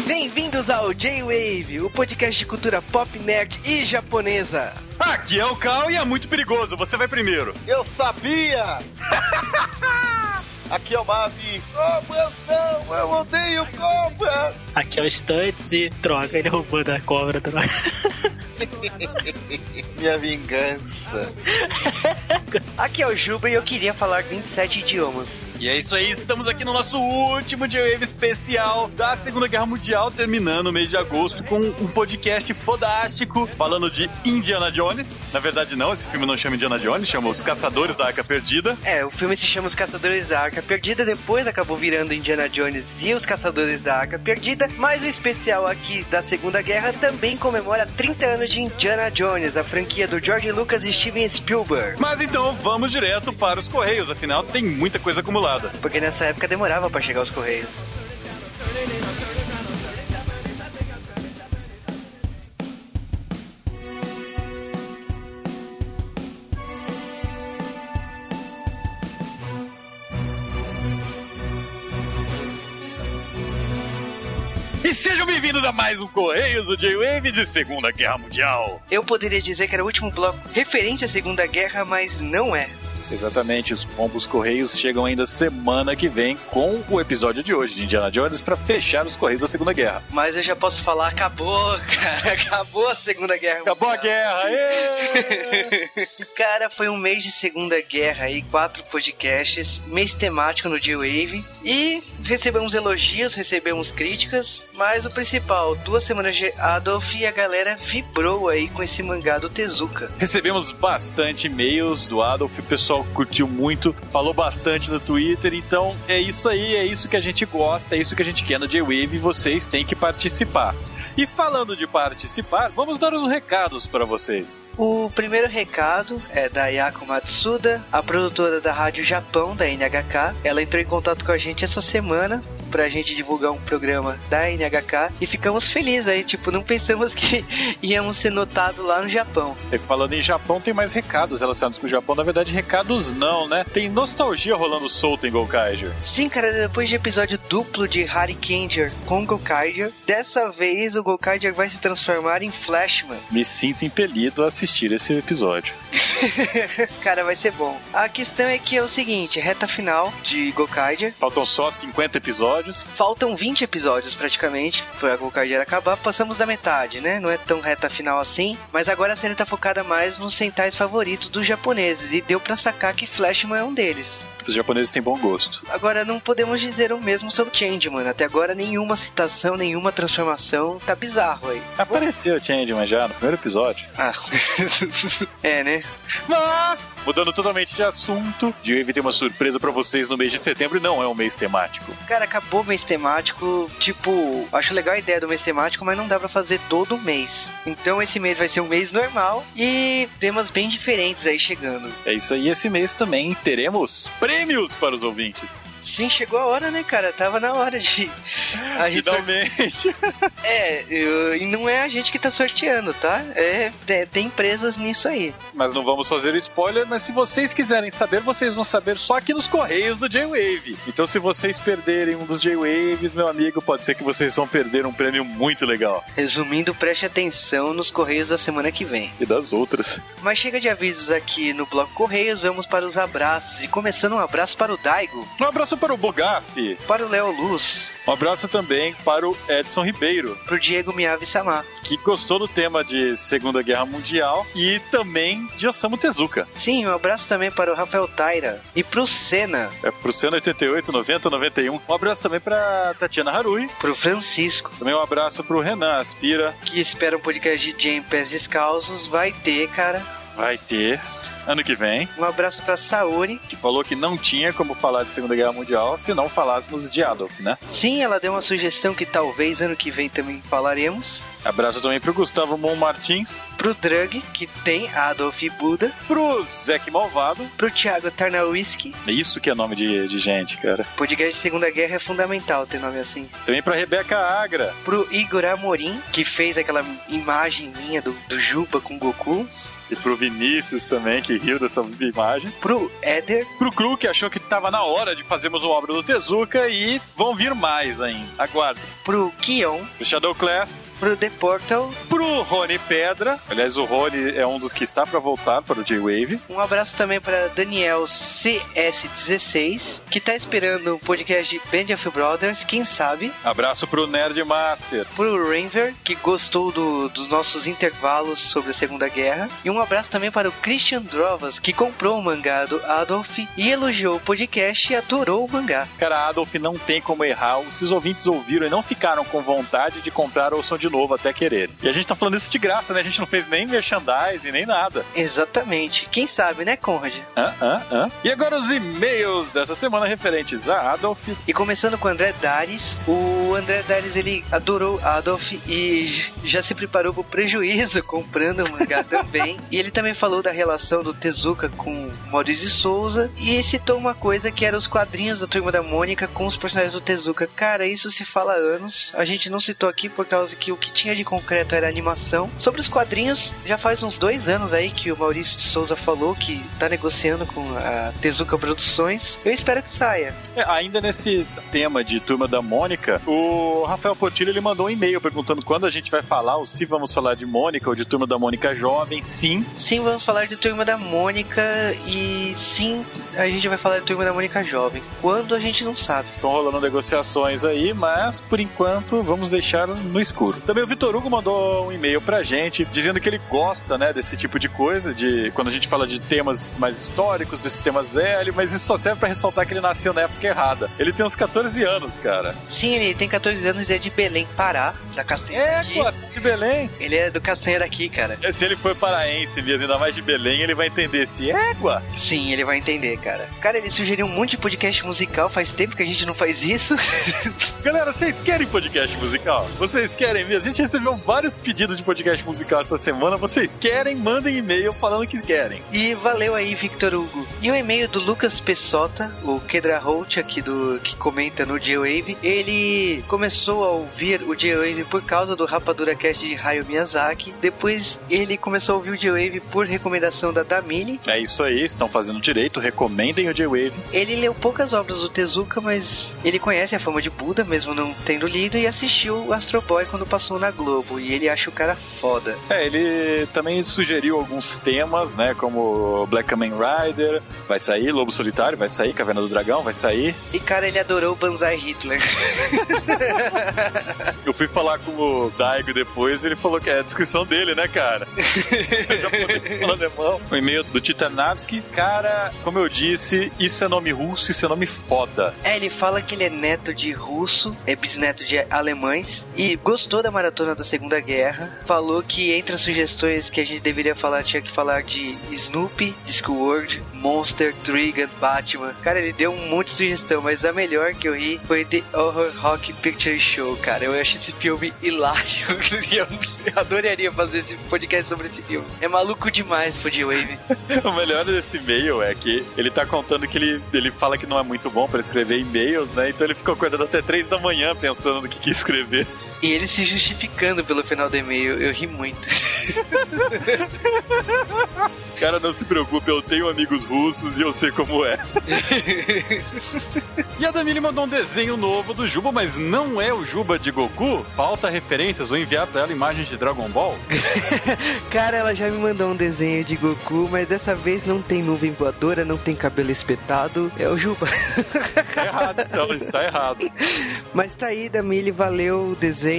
Bem-vindos ao J-Wave, o podcast de cultura pop, nerd e japonesa. Aqui é o Cal e é muito perigoso, você vai primeiro. Eu sabia! Aqui é o Mavi. Cobras não, eu odeio cobras! Aqui é o Stunts e droga, ele roubou da cobra, droga. Minha vingança. Aqui é o Juba e eu queria falar 27 idiomas. E é isso aí, estamos aqui no nosso último J-Wave especial da Segunda Guerra Mundial, terminando o mês de agosto com um podcast fodástico falando de Indiana Jones. Na verdade, não, esse filme não chama Indiana Jones, chama Os Caçadores da Arca Perdida. É, o filme se chama Os Caçadores da Arca Perdida, depois acabou virando Indiana Jones e Os Caçadores da Arca Perdida, mas o especial aqui da Segunda Guerra também comemora 30 anos de Indiana Jones, a franquia do George Lucas e Steven Spielberg. Mas então vamos direto para os Correios, afinal tem muita coisa acumulada. Porque nessa época demorava para chegar os Correios. Bem-vindos a mais um Correios do J-Wave de Segunda Guerra Mundial. Eu poderia dizer que era o último bloco referente à Segunda Guerra, mas não é. Exatamente, os pombos correios chegam ainda semana que vem com o episódio de hoje de Indiana Jones para fechar os correios da Segunda Guerra. Mas eu já posso falar, acabou, cara, acabou a Segunda Guerra. Acabou a guerra! cara, foi um mês de Segunda Guerra aí, quatro podcasts, mês temático no J-Wave e recebemos elogios, recebemos críticas, mas o principal, duas semanas de Adolf e a galera vibrou aí com esse mangá do Tezuka. Recebemos bastante e-mails do Adolf, o pessoal curtiu muito, falou bastante no Twitter, então é isso aí, é isso que a gente gosta, é isso que a gente quer no J-Wave vocês têm que participar. E falando de participar, vamos dar uns recados para vocês. O primeiro recado é da Yako Matsuda, a produtora da Rádio Japão, da NHK. Ela entrou em contato com a gente essa semana pra gente divulgar um programa da NHK e ficamos felizes aí, tipo, não pensamos que íamos ser notados lá no Japão. E falando em Japão, tem mais recados relacionados com o Japão. Na verdade, recados não, né? Tem nostalgia rolando solta em Gokaiger. Sim, cara, depois de episódio duplo de Harry Kenjer com Gokaiger, dessa vez o Gokaiger vai se transformar em Flashman. Me sinto impelido a assistir esse episódio. cara, vai ser bom. A questão é que é o seguinte, reta final de Gokaiger. Faltam só 50 episódios. Faltam 20 episódios praticamente pra Gokaiger acabar. Passamos da metade, né? Não é tão reta final assim. Mas agora a série tá focada mais nos centais favoritos dos japoneses. E deu pra sacar que Flashman é um deles. Os japoneses têm bom gosto. Agora, não podemos dizer o mesmo sobre Changeman. Até agora, nenhuma citação, nenhuma transformação. Tá bizarro aí. Apareceu Changeman já no primeiro episódio. Ah, é, né? Mas, mudando totalmente de assunto, Wave tem uma surpresa para vocês no mês de setembro não é um mês temático. Cara, acabou o mês temático. Tipo, acho legal a ideia do mês temático, mas não dá pra fazer todo mês. Então, esse mês vai ser um mês normal e temas bem diferentes aí chegando. É isso aí, esse mês também teremos prêmios para os ouvintes. Sim, chegou a hora, né, cara? Tava na hora de. A gente Finalmente. É, eu... e não é a gente que tá sorteando, tá? É, é, tem empresas nisso aí. Mas não vamos fazer spoiler, mas se vocês quiserem saber, vocês vão saber só aqui nos Correios do J-Wave. Então, se vocês perderem um dos J-Waves, meu amigo, pode ser que vocês vão perder um prêmio muito legal. Resumindo, preste atenção nos Correios da semana que vem. E das outras. Mas chega de avisos aqui no Bloco Correios, vamos para os abraços. E começando um abraço para o Daigo. Um abraço para o Bogaf. Para o Léo Luz. Um abraço também para o Edson Ribeiro. Para o Diego Miyavi Samar. Que gostou do tema de Segunda Guerra Mundial e também de Osamu Tezuka. Sim, um abraço também para o Rafael Taira. E para o Senna. É para o Senna 88, 90, 91. Um abraço também para Tatiana Harui. Para o Francisco. Também um abraço para o Renan Aspira. Que espera um podcast de Jay em Pés Descalços. Vai ter, cara. Vai ter ano que vem. Um abraço pra Saori. Que falou que não tinha como falar de Segunda Guerra Mundial se não falássemos de Adolf, né? Sim, ela deu uma sugestão que talvez ano que vem também falaremos. Abraço também pro Gustavo Mon Martins. Pro Drug, que tem Adolf e Buda. Pro Zeke Malvado. Pro Thiago Tarnowski. Isso que é nome de, de gente, cara. Podcast de Segunda Guerra é fundamental ter nome assim. Também pra Rebeca Agra. Pro Igor Amorim, que fez aquela imagem minha do, do Juba com Goku. E pro Vinícius também, que riu dessa imagem. Pro Éder. Pro Cru, que achou que tava na hora de fazermos uma obra do Tezuka e vão vir mais ainda. Aguarde. Pro Kion. Pro Shadow Class. Pro The Portal. Pro Rony Pedra. Aliás, o Rony é um dos que está para voltar para o J-Wave. Um abraço também para Daniel CS16, que tá esperando o podcast de Band of Brothers, quem sabe. Abraço pro Nerd Master. Pro Rainver, que gostou do, dos nossos intervalos sobre a Segunda Guerra. E um abraço também para o Christian Drovas, que comprou o mangá do Adolf e elogiou o podcast e adorou o mangá. Cara, Adolf não tem como errar. Se os ouvintes ouviram e não ficaram com vontade de comprar, ouçam de novo até quererem. E a gente tá falando isso de graça, né? A gente não fez nem merchandising, nem nada. Exatamente. Quem sabe, né, Conrad? Hã, hã, hã? E agora os e-mails dessa semana referentes a Adolf. E começando com o André Dares. O André Dares, ele adorou Adolf e já se preparou pro prejuízo comprando o mangá também. E ele também falou da relação do Tezuka com Maurício de Souza e citou uma coisa que era os quadrinhos da Turma da Mônica com os personagens do Tezuka. Cara, isso se fala há anos. A gente não citou aqui por causa que o que tinha de concreto era animação. Sobre os quadrinhos, já faz uns dois anos aí que o Maurício de Souza falou que tá negociando com a Tezuka Produções. Eu espero que saia. É, ainda nesse tema de Turma da Mônica, o Rafael Portillo ele mandou um e-mail perguntando quando a gente vai falar ou se vamos falar de Mônica ou de Turma da Mônica Jovem. Sim. Sim, vamos falar de Turma da Mônica e sim, a gente vai falar de Turma da Mônica Jovem. Quando a gente não sabe. Estão rolando negociações aí, mas por enquanto vamos deixar no escuro. Também o Vitor Hugo mandou um e-mail pra gente dizendo que ele gosta, né, desse tipo de coisa, de quando a gente fala de temas mais históricos, desses temas velhos, mas isso só serve pra ressaltar que ele nasceu na época errada. Ele tem uns 14 anos, cara. Sim, ele tem 14 anos e é de Belém, Pará, da Castanha É, pô, de Belém. Ele é do Castanha daqui, cara. Se ele for paraense mesmo, ainda mais de Belém, ele vai entender esse égua. Sim, ele vai entender, cara. Cara, ele sugeriu um monte de podcast musical, faz tempo que a gente não faz isso. Galera, vocês querem podcast musical? Vocês querem mesmo? A gente recebeu vários pedidos de podcast musical essa semana. Vocês querem? Mandem e-mail falando que querem. E valeu aí, Victor Hugo. E o e-mail do Lucas Pessota, o Kedra Holt aqui do que comenta no J-Wave, ele começou a ouvir o J-Wave por causa do Rapadura Cast de Hayao Miyazaki. Depois ele começou a ouvir o J-Wave por recomendação da Damini. É isso aí, estão fazendo direito. Recomendem o J-Wave. Ele leu poucas obras do Tezuka, mas ele conhece a fama de Buda, mesmo não tendo lido, e assistiu o Astro Boy quando passou na Globo. E ele acha o cara foda. É, ele também sugeriu alguns temas, né? Como Black Kamen Rider, vai sair, Lobo Solitário, vai sair, Caverna do Dragão, vai sair. E cara, ele adorou o Banzai Hitler. Eu fui falar com o Daigo depois, ele falou que é a descrição dele, né, cara? Japonês falando alemão. O e-mail do Titanavski. Cara, como eu disse, isso é nome russo, isso é nome foda. É, ele fala que ele é neto de russo, é bisneto de alemães e gostou da maratona da Segunda Guerra. Falou que entre as sugestões que a gente deveria falar, tinha que falar de Snoopy, Discworld, Monster, Trigun, Batman. Cara, ele deu um monte de sugestão, mas a melhor que eu ri foi The Horror Rock Picture Show, cara. Eu acho esse filme hilário. e eu adoraria fazer esse podcast sobre esse filme. É maluco demais pro J-Wave. O melhor desse e-mail é que ele tá contando que ele, ele fala que não é muito bom pra escrever e-mails, né? Então ele ficou acordado até três da manhã pensando no que quer escrever. E ele se justificando pelo final do e-mail. Eu ri muito. Cara, não se preocupe, eu tenho amigos russos e eu sei como é. e a Damini mandou um desenho novo do Juba, mas não é o Juba de Goku? Falta referências, vou enviar pra ela imagens de Dragon Ball. Cara, ela já me mandou um desenho de Goku, mas dessa vez não tem nuvem voadora, não tem cabelo espetado. É o Juba. Tá errado, então, está errado. Mas tá aí, Damili, valeu o desenho.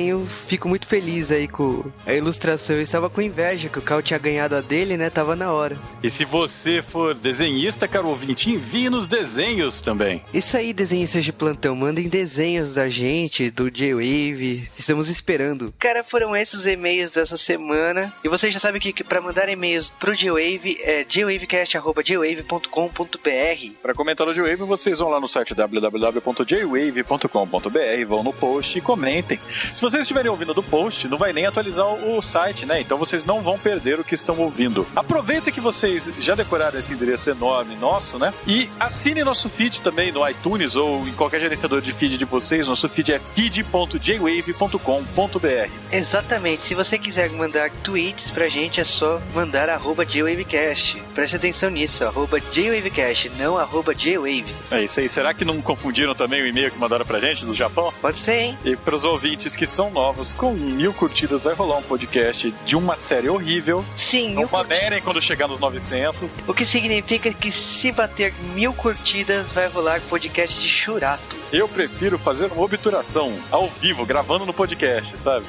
Fico muito feliz aí com a ilustração. Eu estava com inveja que o Cal tinha ganhado a dele, né? Tava na hora. E se você for desenhista, caro ouvinte, envie nos desenhos também. Isso aí, desenhistas de plantão, mandem desenhos da gente, do J-Wave. Estamos esperando. Cara, foram esses os e-mails dessa semana. E você já sabe que, que para mandar e-mails pro J-Wave é jwavecast.jwave.com.br. Para comentar o J-Wave, vocês vão lá no site www.jwave.com.br, vão no post e comentem. Se vocês estiverem ouvindo do post, não vai nem atualizar o site, né? Então vocês não vão perder o que estão ouvindo. Aproveita que vocês já decoraram esse endereço enorme nosso, né? E assine nosso feed também no iTunes ou em qualquer gerenciador de feed de vocês. Nosso feed é feed.jwave.com.br. Exatamente. Se você quiser mandar tweets pra gente, é só mandar arroba JWavecast. Preste atenção nisso, arroba JWavecast, não arroba JWave. É isso aí. Será que não confundiram também o e-mail que mandaram pra gente do Japão? Pode ser, hein? E pros ouvintes que são novos, com mil curtidas vai rolar um podcast de uma série horrível. Sim, Não mil manerem quando chegar nos 900. O que significa que se bater mil curtidas, vai rolar podcast de churato. Eu prefiro fazer uma obturação ao vivo, gravando no podcast, sabe?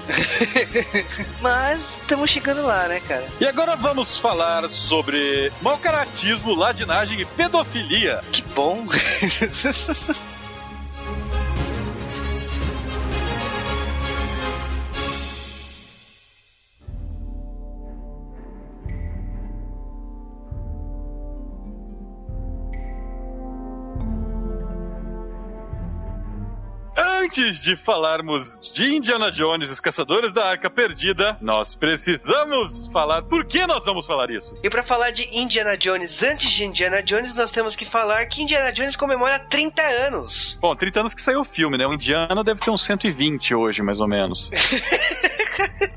Mas estamos chegando lá, né, cara? E agora vamos falar sobre mau caratismo, ladinagem e pedofilia. Que bom. Antes de falarmos de Indiana Jones e os Caçadores da Arca Perdida, nós precisamos falar por que nós vamos falar isso. E pra falar de Indiana Jones, antes de Indiana Jones, nós temos que falar que Indiana Jones comemora 30 anos. Bom, 30 anos que saiu o filme, né? O Indiana deve ter uns 120 hoje, mais ou menos.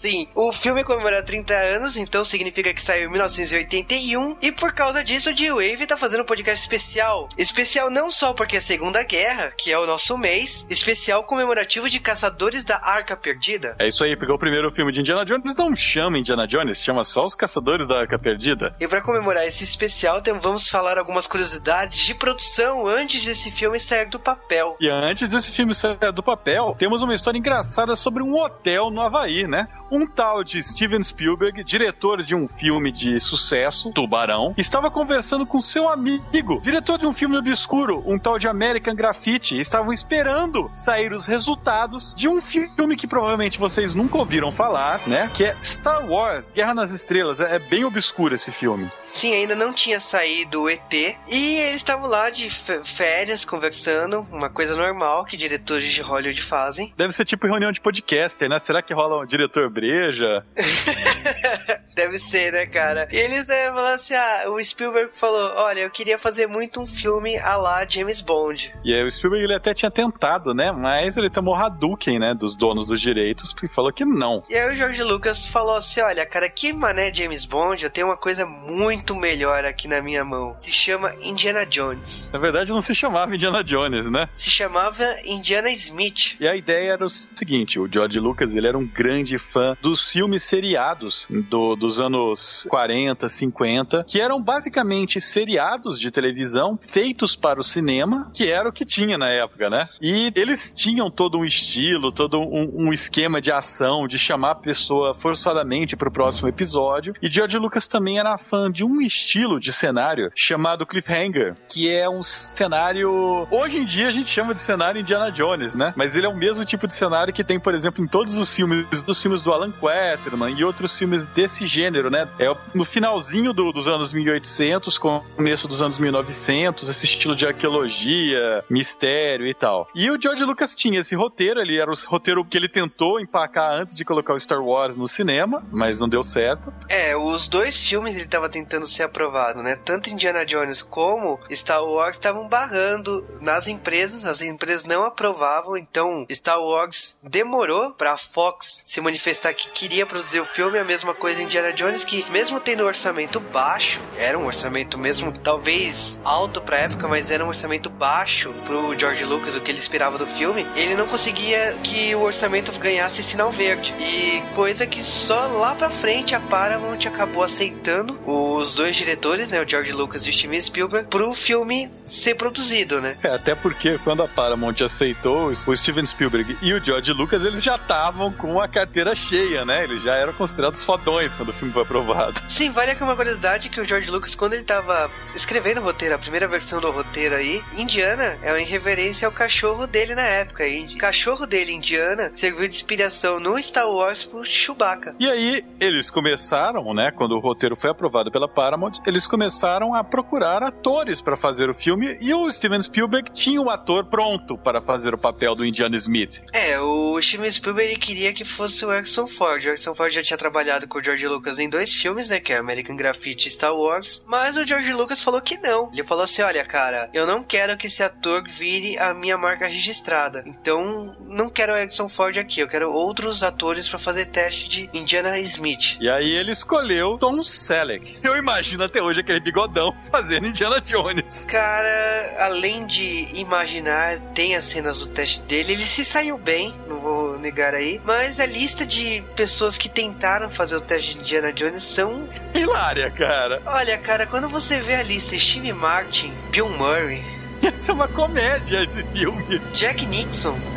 Sim, o filme comemora 30 anos, então significa que saiu em 1981. E por causa disso, o G-Wave tá fazendo um podcast especial. Especial não só porque é Segunda Guerra, que é o nosso mês, especial comemorativo de Caçadores da Arca Perdida. É isso aí, pegou o primeiro filme de Indiana Jones, não chama Indiana Jones, chama só os Caçadores da Arca Perdida. E para comemorar esse especial, então vamos falar algumas curiosidades de produção antes desse filme sair do papel. E antes desse filme sair do papel, temos uma história engraçada sobre um hotel no Havaí, né? Um tal de Steven Spielberg, diretor de um filme de sucesso, Tubarão, estava conversando com seu amigo, diretor de um filme obscuro, um tal de American Graffiti, estavam esperando sair os resultados de um filme que provavelmente vocês nunca ouviram falar, né? Que é Star Wars, Guerra nas Estrelas. É bem obscuro esse filme. Sim, ainda não tinha saído o ET. E eles estavam lá de férias, conversando, uma coisa normal que diretores de Hollywood fazem. Deve ser tipo reunião de podcaster, né? Será que rola um diretor breja? Deve ser, né, cara? E eles né, falaram assim: ah, o Spielberg falou: olha, eu queria fazer muito um filme a lá James Bond. E aí o Spielberg ele até tinha tentado, né? Mas ele tomou Hadouken, né? Dos donos dos direitos, porque falou que não. E aí o George Lucas falou assim: olha, cara, que mané James Bond, eu tenho uma coisa muito melhor aqui na minha mão. Se chama Indiana Jones. Na verdade, não se chamava Indiana Jones, né? Se chamava Indiana Smith. E a ideia era o seguinte: o George Lucas ele era um grande fã dos filmes seriados do- dos anos 40, 50, que eram basicamente seriados de televisão feitos para o cinema, que era o que tinha na época, né? E eles tinham todo um estilo, todo um, um esquema de ação, de chamar a pessoa forçadamente para o próximo episódio. E George Lucas também era fã de um estilo de cenário chamado cliffhanger, que é um cenário. Hoje em dia a gente chama de cenário Indiana Jones, né? Mas ele é o mesmo tipo de cenário que tem, por exemplo, em todos os filmes dos filmes do Alan Quaterman e outros filmes desse gênero, né? É no finalzinho do- dos anos 1800, começo dos anos 1900, esse estilo de arqueologia, mistério e tal. E o George Lucas tinha esse roteiro, ele era o roteiro que ele tentou empacar antes de colocar o Star Wars no cinema, mas não deu certo. É, os dois filmes ele tava tentando ser aprovado, né? Tanto Indiana Jones como Star Wars estavam barrando nas empresas, as empresas não aprovavam, então Star Wars demorou pra Fox se manifestar que queria produzir o filme, a mesma coisa Indiana Jones, que mesmo tendo um orçamento baixo, era um orçamento mesmo talvez alto pra época, mas era um orçamento baixo pro George Lucas, o que ele esperava do filme, ele não conseguia que o orçamento ganhasse sinal verde. E coisa que só lá pra frente a Paramount acabou aceitando os dois diretores, né, o George Lucas e o Steven Spielberg, pro filme ser produzido, né? É, até porque quando a Paramount aceitou o Steven Spielberg e o George Lucas, eles já estavam com a carteira cheia, né? Eles já eram considerados fodões quando o filme foi aprovado. Sim, vale aqui uma curiosidade que o George Lucas, quando ele tava escrevendo o roteiro, a primeira versão do roteiro aí, Indiana é uma reverência ao cachorro dele na época. E o cachorro dele, Indiana, serviu de inspiração no Star Wars pro Chewbacca. E aí, eles começaram, né, quando o roteiro foi aprovado pela Paramount, eles começaram a procurar atores para fazer o filme e o Steven Spielberg tinha um ator pronto para fazer o papel do Indiana Smith. É, o Steven Spielberg queria que fosse o Harrison Ford. O Harrison Ford já tinha trabalhado com o George Lucas em dois filmes, né, que é American Graffiti e Star Wars, mas o George Lucas falou que não. Ele falou assim, olha, cara, eu não quero que esse ator vire a minha marca registrada. Então, não quero o Harrison Ford aqui, eu quero outros atores para fazer teste de Indiana Smith. E aí ele escolheu Tom Selleck. Eu imagino até hoje aquele bigodão fazendo Indiana Jones. Cara, além de imaginar, tem as cenas do teste dele, ele se saiu bem, não vou negar aí, mas a lista de pessoas que tentaram fazer o teste de Indiana Jones são... Hilária, cara. Olha, cara, quando você vê a lista Steve Martin, Bill Murray, Ia ser uma comédia esse filme. Jack Nixon.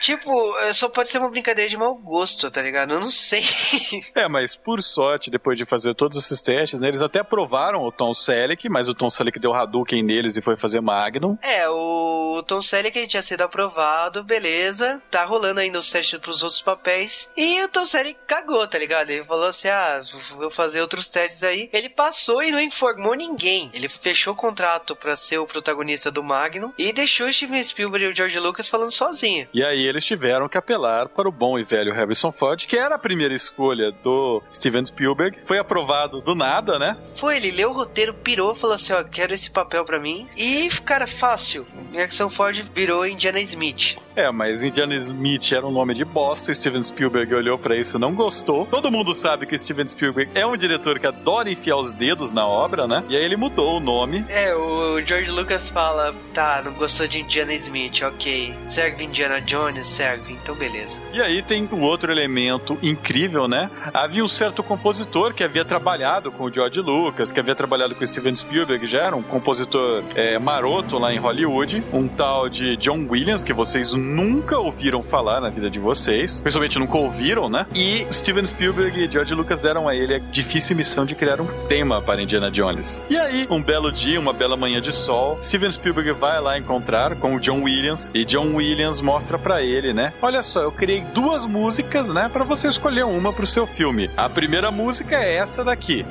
tipo, só pode ser uma brincadeira de mau gosto, tá ligado? Eu não sei. É, mas por sorte, depois de fazer todos esses testes, né, eles até aprovaram o Tom Selleck, mas o Tom Selleck deu Hadouken neles e foi fazer Magnum. É, o Tom Selleck tinha sido aprovado, beleza. Tá rolando ainda os testes pros outros papéis. E o Tom Selleck cagou, tá ligado? Ele falou assim: ah, vou fazer outros testes aí. Ele passou e não informou ninguém. Ele fechou o contrato pra ser o protagonista do Magnum e deixou o Steven Spielberg e o George Lucas falando sozinho. E aí eles tiveram que apelar para o bom e velho Harrison Ford, que era a primeira escolha do Steven Spielberg. Foi aprovado do nada, né? Foi, ele leu o roteiro, pirou, falou assim: ó, quero esse papel pra mim. E, cara, fácil. Harrison Ford virou Indiana Smith. É, mas Indiana Smith era um nome de bosta. O Steven Spielberg olhou para isso e não gostou. Todo mundo sabe que o Steven Spielberg é um diretor que adora enfiar os dedos na obra, né? E aí ele mudou o nome. É, o George Lucas fala: tá, não gostou de Indiana Smith, ok. Serve Indiana Jones? Serve, então beleza. E aí tem um outro elemento incrível, né? Havia um certo compositor que havia trabalhado com o George Lucas, que havia trabalhado com o Steven Spielberg, já era um compositor é, maroto lá em Hollywood, um tal de John Williams, que vocês nunca ouviram falar na vida de vocês, principalmente nunca ouviram, né? E Steven Spielberg e George Lucas deram a ele a difícil missão de criar um tema para Indiana Jones. E aí, um belo dia, uma bela manhã de sol, Steven Spielberg vai lá encontrar com o John Williams e John Williams mostra para ele, né? Olha só, eu criei duas músicas, né, para você escolher uma pro seu filme. A primeira música é essa daqui.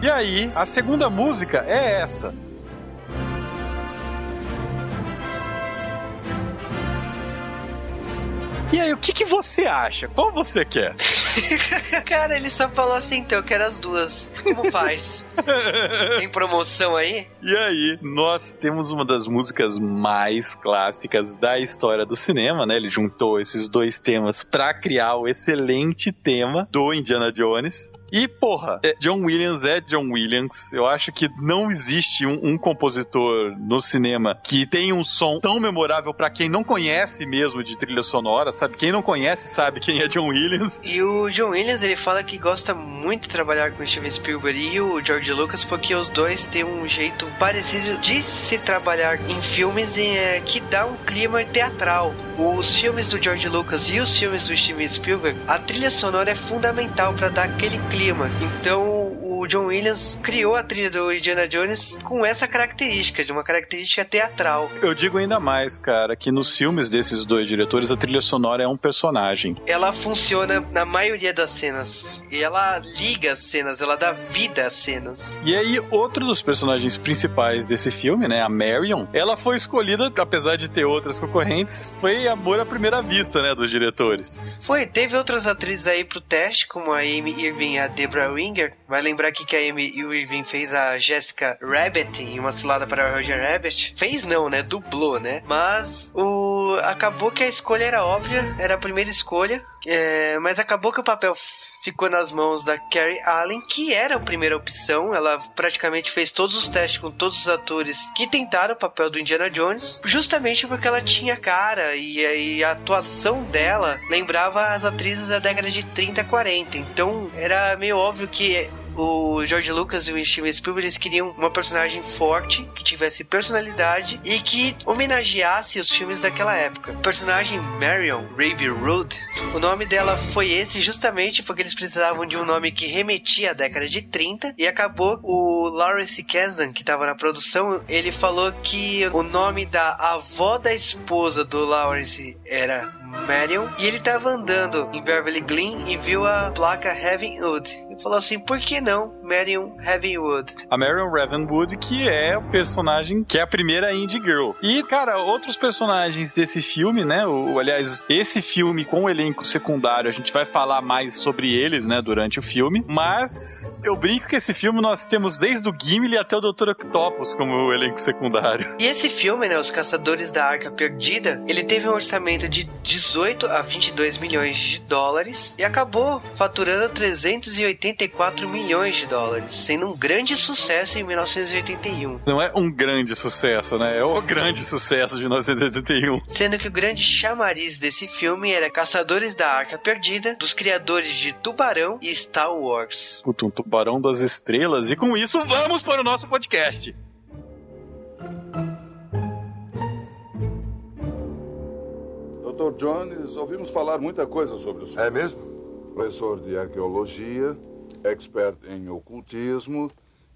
E aí, a segunda música é essa. E aí, o que, que você acha? Qual você quer? Cara, ele só falou assim, então eu quero as duas. Como faz? Tem promoção aí? E aí, nós temos uma das músicas mais clássicas da história do cinema, né? Ele juntou esses dois temas para criar o excelente tema do Indiana Jones. E, porra, é, John Williams é John Williams. Eu acho que não existe um, um compositor no cinema que tenha um som tão memorável para quem não conhece mesmo de trilha sonora, sabe? Quem não conhece sabe quem é John Williams. E o John Williams, ele fala que gosta muito de trabalhar com o Steven Spielberg e o George Lucas porque os dois têm um jeito parecido de se trabalhar em filmes é, que dá um clima teatral. Os filmes do George Lucas e os filmes do Steven Spielberg, a trilha sonora é fundamental para dar aquele clima. Então, o John Williams criou a trilha do Indiana Jones com essa característica, de uma característica teatral. Eu digo ainda mais, cara, que nos filmes desses dois diretores a trilha sonora é um personagem. Ela funciona na maioria das cenas. E ela liga as cenas, ela dá vida às cenas. E aí, outro dos personagens principais desse filme, né, a Marion, ela foi escolhida, apesar de ter outras concorrentes, foi amor à primeira vista, né, dos diretores. Foi, teve outras atrizes aí pro teste, como a Amy Irving e a Debra Winger. Vai lembrar que a Amy Irving fez a Jessica Rabbit em Uma Cilada para Roger Rabbit. Fez não, né? Dublou, né? Mas o acabou que a escolha era óbvia, era a primeira escolha, é... mas acabou que o papel ficou nas mãos da Carrie Allen, que era a primeira opção. Ela praticamente fez todos os testes com todos os atores que tentaram o papel do Indiana Jones, justamente porque ela tinha cara e, e a atuação dela lembrava as atrizes da década de 30, 40. Então era meio óbvio que o George Lucas e o Steven Spielberg eles queriam uma personagem forte, que tivesse personalidade e que homenageasse os filmes daquela época. O personagem Marion Railroad, o nome dela foi esse justamente porque eles precisavam de um nome que remetia à década de 30 e acabou o Lawrence Kasdan, que estava na produção, ele falou que o nome da avó da esposa do Lawrence era Marion e ele estava andando em Beverly Glen e viu a placa Heavenwood e falou assim: por que não Marion Heavenwood? A Marion Ravenwood, que é o personagem que é a primeira Indie Girl. E, cara, outros personagens desse filme, né? O, aliás, esse filme com o elenco secundário, a gente vai falar mais sobre eles, né, durante o filme. Mas eu brinco que esse filme nós temos desde o Gimli até o Dr. Octopus como elenco secundário. E esse filme, né, Os Caçadores da Arca Perdida, ele teve um orçamento de 18 a 22 milhões de dólares e acabou faturando 384 milhões de dólares, sendo um grande sucesso em 1981. Não é um grande sucesso, né? É o grande sucesso de 1981. Sendo que o grande chamariz desse filme era Caçadores da Arca Perdida, dos criadores de Tubarão e Star Wars. Puta, um tubarão das estrelas. E com isso, vamos para o nosso podcast. Dr. Jones, ouvimos falar muita coisa sobre o senhor. É mesmo? Professor de arqueologia, expert em ocultismo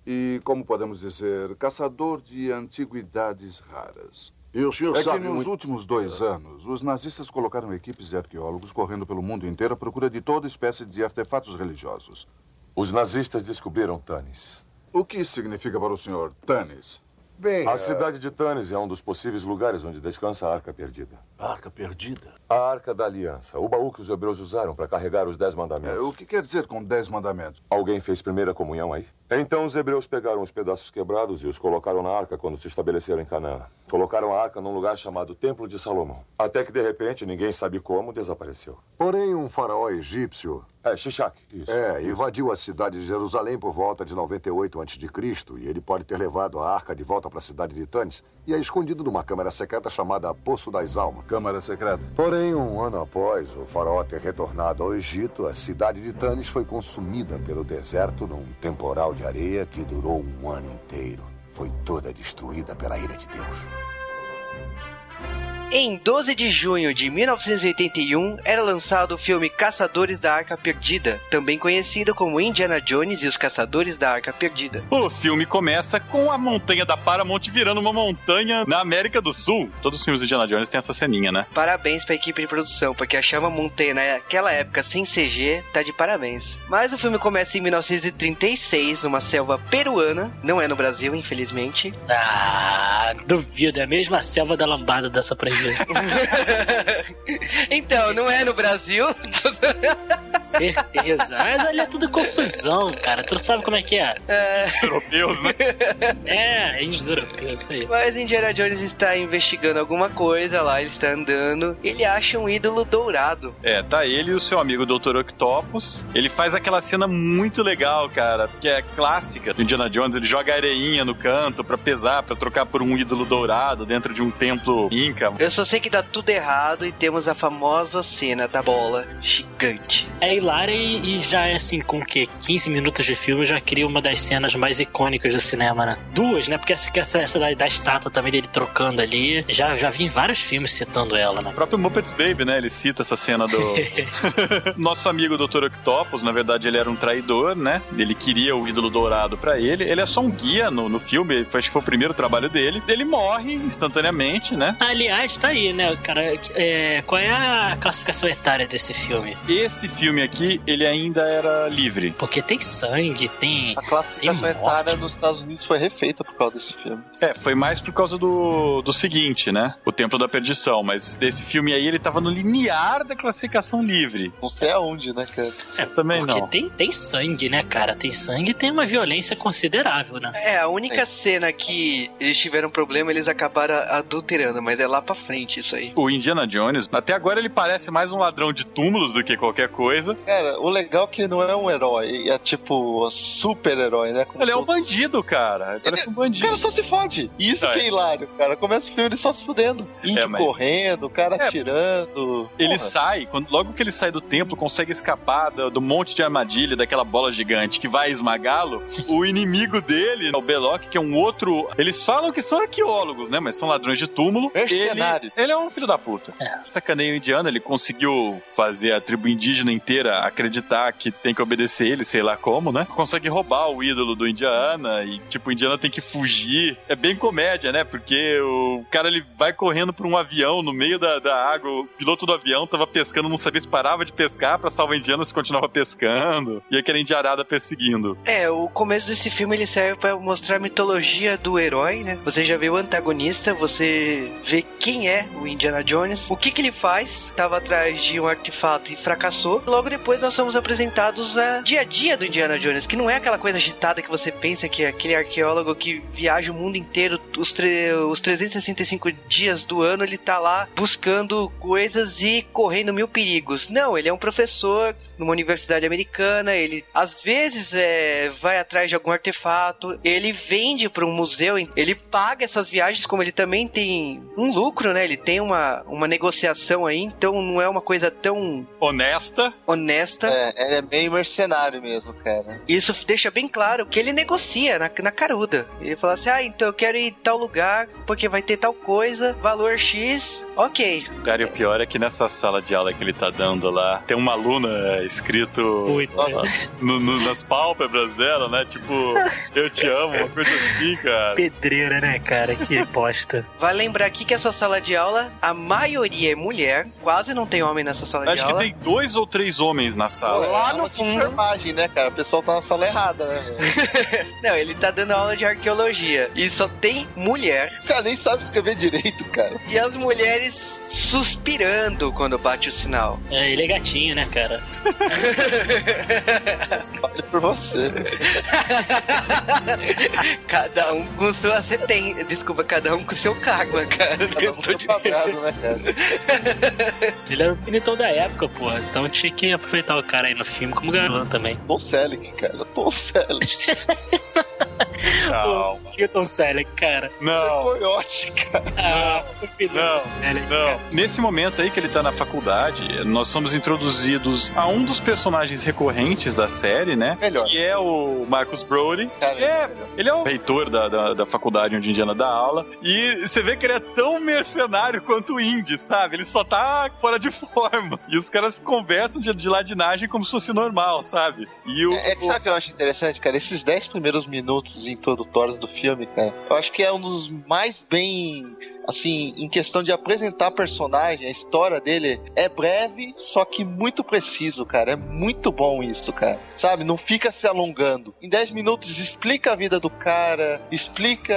e, como podemos dizer, caçador de antiguidades raras. E o senhor É que sabe nos muito... últimos dois anos, os nazistas colocaram equipes de arqueólogos correndo pelo mundo inteiro à procura de toda espécie de artefatos religiosos. Os nazistas descobriram Tanis. O que significa para o senhor, Tanis? Bem, a cidade de Tanis é um dos possíveis lugares onde descansa a Arca Perdida. Arca perdida? A Arca da Aliança, o baú que os hebreus usaram para carregar os Dez Mandamentos. É, o que quer dizer com dez mandamentos? Alguém fez primeira comunhão aí? Então os hebreus pegaram os pedaços quebrados e os colocaram na arca quando se estabeleceram em Canaã. Colocaram a arca num lugar chamado Templo de Salomão. Até que, de repente, ninguém sabe como, desapareceu. Porém, um faraó egípcio É, Shishak, isso. é, invadiu a cidade de Jerusalém por volta de 98 a.C. e ele pode ter levado a arca de volta para a cidade de Tanis e a escondido numa câmara secreta chamada Poço das Almas. Câmara secreta. Porém, um ano após o faraó ter retornado ao Egito, a cidade de Tanis foi consumida pelo deserto num temporal de areia que durou um ano inteiro. Foi toda destruída pela ira de Deus. Em 12 de junho de 1981 era lançado o filme Caçadores da Arca Perdida, também conhecido como Indiana Jones e os Caçadores da Arca Perdida. O filme começa com a montanha da Paramount virando uma montanha na América do Sul. Todos os filmes de Indiana Jones têm essa ceninha, né? Parabéns pra equipe de produção, porque achar uma montanha naquela época sem CG tá de parabéns. Mas o filme começa em 1936, numa selva peruana, não é no Brasil, infelizmente. Ah, duvido, é a mesma selva da lambada dessa pra gente. então, não é no Brasil. Certeza. Mas ali é tudo confusão, cara. Tu sabe como é que é? Os europeus, né? É, índios europeus, isso aí. Mas Indiana Jones está investigando alguma coisa lá, ele está andando, ele acha um ídolo dourado. É, tá ele e o seu amigo Dr. Octopus. Ele faz aquela cena muito legal, cara, que é clássica do Indiana Jones. Ele joga areinha no canto pra pesar, pra trocar por um ídolo dourado dentro de um templo inca. Eu só sei que dá tudo errado e temos a famosa cena da bola gigante. É hilária e, e já é assim, com o quê? 15 minutos de filme já cria uma das cenas mais icônicas do cinema, né? Duas, né? Porque essa, essa, essa da, da estátua também dele trocando ali, já, já vi em vários filmes citando ela, né? O próprio Muppets Baby, né? Ele cita essa cena do. Nosso amigo Dr. Octopus, na verdade, ele era um traidor, né? Ele queria o ídolo dourado pra ele. Ele é só um guia no, no filme, foi, acho que foi o primeiro trabalho dele. Ele morre instantaneamente, né? Aliás, tá aí, né, cara? É, qual é a classificação etária desse filme? Esse filme aqui, ele ainda era livre. Porque tem sangue, tem. A classificação Tem etária nos Estados Unidos foi refeita por causa desse filme. É, foi mais por causa do, do seguinte, né? O Templo da Perdição. Mas desse filme aí, ele tava no limiar da classificação livre. Não sei aonde, né, cara? É, também Porque não. tem, tem sangue, né, cara? Tem sangue e tem uma violência considerável, né? É, a única cena que eles tiveram problema, eles acabaram adulterando, mas é lá pra frente isso aí. O Indiana Jones, até agora ele parece mais um ladrão de túmulos do que qualquer coisa. Cara, o legal é que ele não é um herói, é tipo super-herói, né? Como Ele é um todos- bandido, cara. Ele parece um O bandido. cara só se fode. E isso É. que é hilário, cara. Começa o filme ele só se fudendo. Índio mas- correndo, o cara É. atirando. Ele Porra. sai, quando, logo que ele sai do templo, consegue escapar do, do monte de armadilha, daquela bola gigante que vai esmagá-lo. o inimigo dele, o Belloc, que é um outro. Eles falam que são arqueólogos, né? Mas são ladrões de túmulo. Mercenário. Ele, ele é um filho da puta. Sacaneio indiano, ele conseguiu fazer a tribo indígena inteira acreditar que tem que obedecer ele, sei lá como, né? Consegue roubar o ídolo do Indiana e, tipo, o Indiana tem que fugir. É bem comédia, né? Porque o cara ele vai correndo pra um avião no meio da, da água. O piloto do avião tava pescando, não sabia se parava de pescar pra salvar Indiana se continuava pescando. E aquela indiarada perseguindo. É, o começo desse filme ele serve pra mostrar a mitologia do herói, né? Você já vê o antagonista, você vê quem é o Indiana Jones, o que que ele faz, tava atrás de um artefato e fracassou. Logo depois nós somos apresentados a dia a dia do Indiana Jones, que não é aquela coisa agitada que você pensa que é aquele arqueólogo que viaja o mundo inteiro, os, tre- os 365 dias do ano ele tá lá buscando coisas e correndo mil perigos. Não, ele é um professor numa universidade americana, ele às vezes é, vai atrás de algum artefato, ele vende para um museu, ele paga essas viagens, como ele também tem um lucro, né? Ele tem uma, uma negociação aí, então não é uma coisa tão Honesta. honesta. É, ele é meio mercenário mesmo, cara. Isso deixa bem claro que ele negocia na, na caruda. Ele fala assim: ah, então eu quero ir em tal lugar porque vai ter tal coisa, valor X, ok. Cara, e o pior é que nessa sala de aula que ele tá dando lá, tem uma aluna escrito no- no- nas pálpebras dela, né? Tipo, eu te amo, uma coisa assim, cara. Pedreira, né, cara? Que bosta. Vale lembrar aqui que essa sala de aula, a maioria é mulher, quase não tem homem nessa sala de Acho que aula. tem dois ou três homens na Pô, sala. é lá aula no de fundo- enfermagem, né, cara? O pessoal tá na sala errada, né? Não, ele tá dando aula de arqueologia e só tem mulher O cara nem sabe escrever direito, cara. e as mulheres suspirando quando bate o sinal. É, ele é gatinho, né, cara? Fale por você. cada um com sua seten... Desculpa, cada um com seu karma, cara. Cada um seu quadrado, né, cara? Ele era o bonitão da época, porra. Então tinha que aproveitar o cara aí no filme como galã também. Tom Selleck, cara. Tom Selleck. Calma. Que Tom Selleck, cara. Não, Coyote, cara. Ah, não. Selleck, Não. cara. Nesse momento aí que ele tá na faculdade, nós somos introduzidos a um dos personagens recorrentes da série, né? Melhor. Que é o Marcus Brody. Cara, É, ele é o reitor da, da, da faculdade onde Indiana dá aula. E você vê que ele é tão mercenário quanto o Indy, sabe? Ele só tá fora de forma. E os caras conversam de, de ladinagem como se fosse normal, sabe? E o. É, é que sabe o que eu acho interessante, cara? Esses 10 primeiros minutos introdutórios do filme, cara, eu acho que é um dos mais bem. Assim, em questão de apresentar personagem, a história dele é breve, só que muito preciso, cara. É muito bom isso, cara. Sabe? Não fica se alongando. Em 10 minutos explica a vida do cara, explica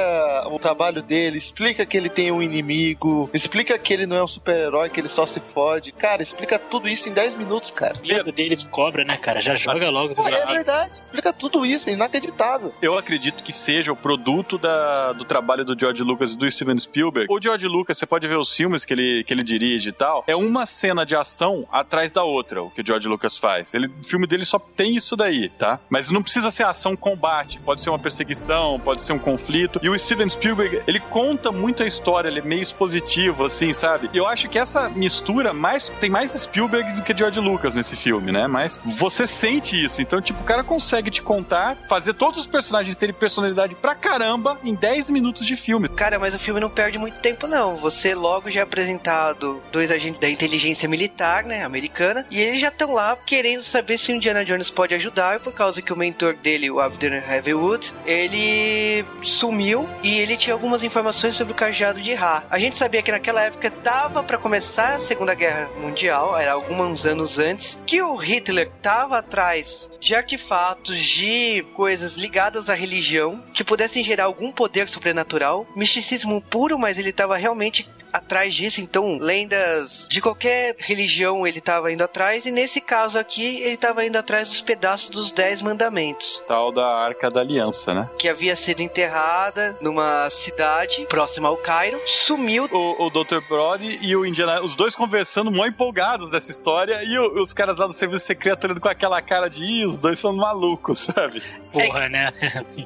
o trabalho dele, explica que ele tem um inimigo, explica que ele não é um super-herói, que ele só se fode. Cara, explica tudo isso em 10 minutos, cara. O medo dele de cobra, né, cara? Já joga logo Pô, é lado. verdade, explica tudo isso, é inacreditável. Eu acredito que seja o produto da, do trabalho do George Lucas e do Steven Spielberg. O George Lucas, você pode ver os filmes que ele, que ele dirige e tal, é uma cena de ação atrás da outra, o que o George Lucas faz. Ele, o filme dele só tem isso daí, tá? Mas não precisa ser ação-combate, pode ser uma perseguição, pode ser um conflito. E o Steven Spielberg, ele conta muito a história, ele é meio expositivo, assim, sabe? Eu acho que essa mistura mais tem mais Spielberg do que George Lucas nesse filme, né? Mas você sente isso. Então, tipo, o cara consegue te contar, fazer todos os personagens terem personalidade pra caramba em 10 minutos de filme. Cara, mas o filme não perde muito tempo, não. Você logo já é apresentado dois agentes da inteligência militar, né, americana, e eles já estão lá querendo saber se o Indiana Jones pode ajudar, por causa que o mentor dele, o Abner Heavywood, ele sumiu e ele tinha algumas informações sobre o cajado de Ra. A gente sabia que naquela época dava pra começar a Segunda Guerra Mundial, era alguns anos antes, que o Hitler tava atrás de artefatos, de coisas ligadas à religião que pudessem gerar algum poder sobrenatural, misticismo puro, mas ele estava realmente atrás disso, então lendas de qualquer religião ele tava indo atrás, e nesse caso aqui ele tava indo atrás dos pedaços dos Dez Mandamentos, Tal da Arca da Aliança, né? que havia sido enterrada numa cidade próxima ao Cairo, sumiu. O, o Dr. Brody e o Indiana, os dois conversando mó empolgados dessa história, e o- os caras lá do serviço secreto olhando com aquela cara de Ih, os dois são malucos, sabe? Porra, né?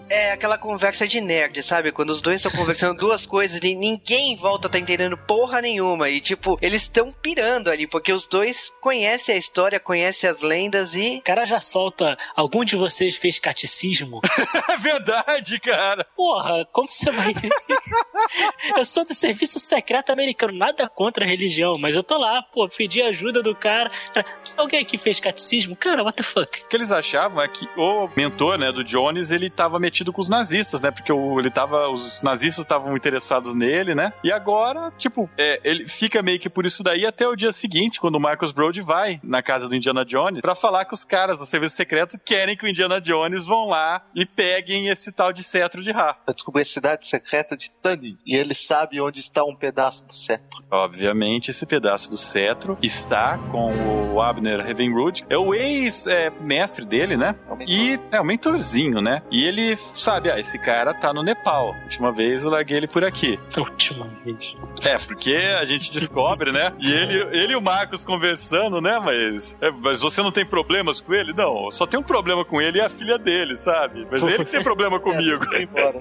É aquela conversa de nerd, sabe? Quando os dois estão conversando duas coisas e ninguém volta tá entendendo porra nenhuma. E, tipo, eles estão pirando ali, porque os dois conhecem a história, conhecem as lendas e. O cara já solta. Algum de vocês fez catecismo? É verdade, cara. Porra, como você vai. eu sou do serviço secreto americano, nada contra a religião, mas eu tô lá, pô, pedi ajuda do cara. Cara, Alguém aqui fez catecismo? Cara, what the fuck? O que eles achavam é que o mentor, né, do Jones, ele tava metido com os nazistas, né? Porque o, ele tava. Os nazistas estavam interessados nele, né? E agora, tipo, é, ele fica meio que por isso daí até o dia seguinte, quando o Marcus Brody vai na casa do Indiana Jones pra falar que os caras do serviço secreto querem que o Indiana Jones vão lá e peguem esse tal de cetro de Ra. Pra descobrir a cidade secreta de Tani. E ele sabe onde está um pedaço do cetro. Obviamente, esse pedaço do cetro está com o Abner Ravenwood. É o ex-mestre dele, né? É um. E é o mentorzinho, né? E ele sabe, ah, esse cara tá no Nepal. Última vez eu larguei ele por aqui. Última vez. É, porque a gente descobre, né? E ele, ele e o Marcos conversando, né? Mas, é, mas você não tem problemas com ele? Não, só tenho um problema com ele e a filha dele, sabe? Mas ele que tem problema comigo. É, foi embora.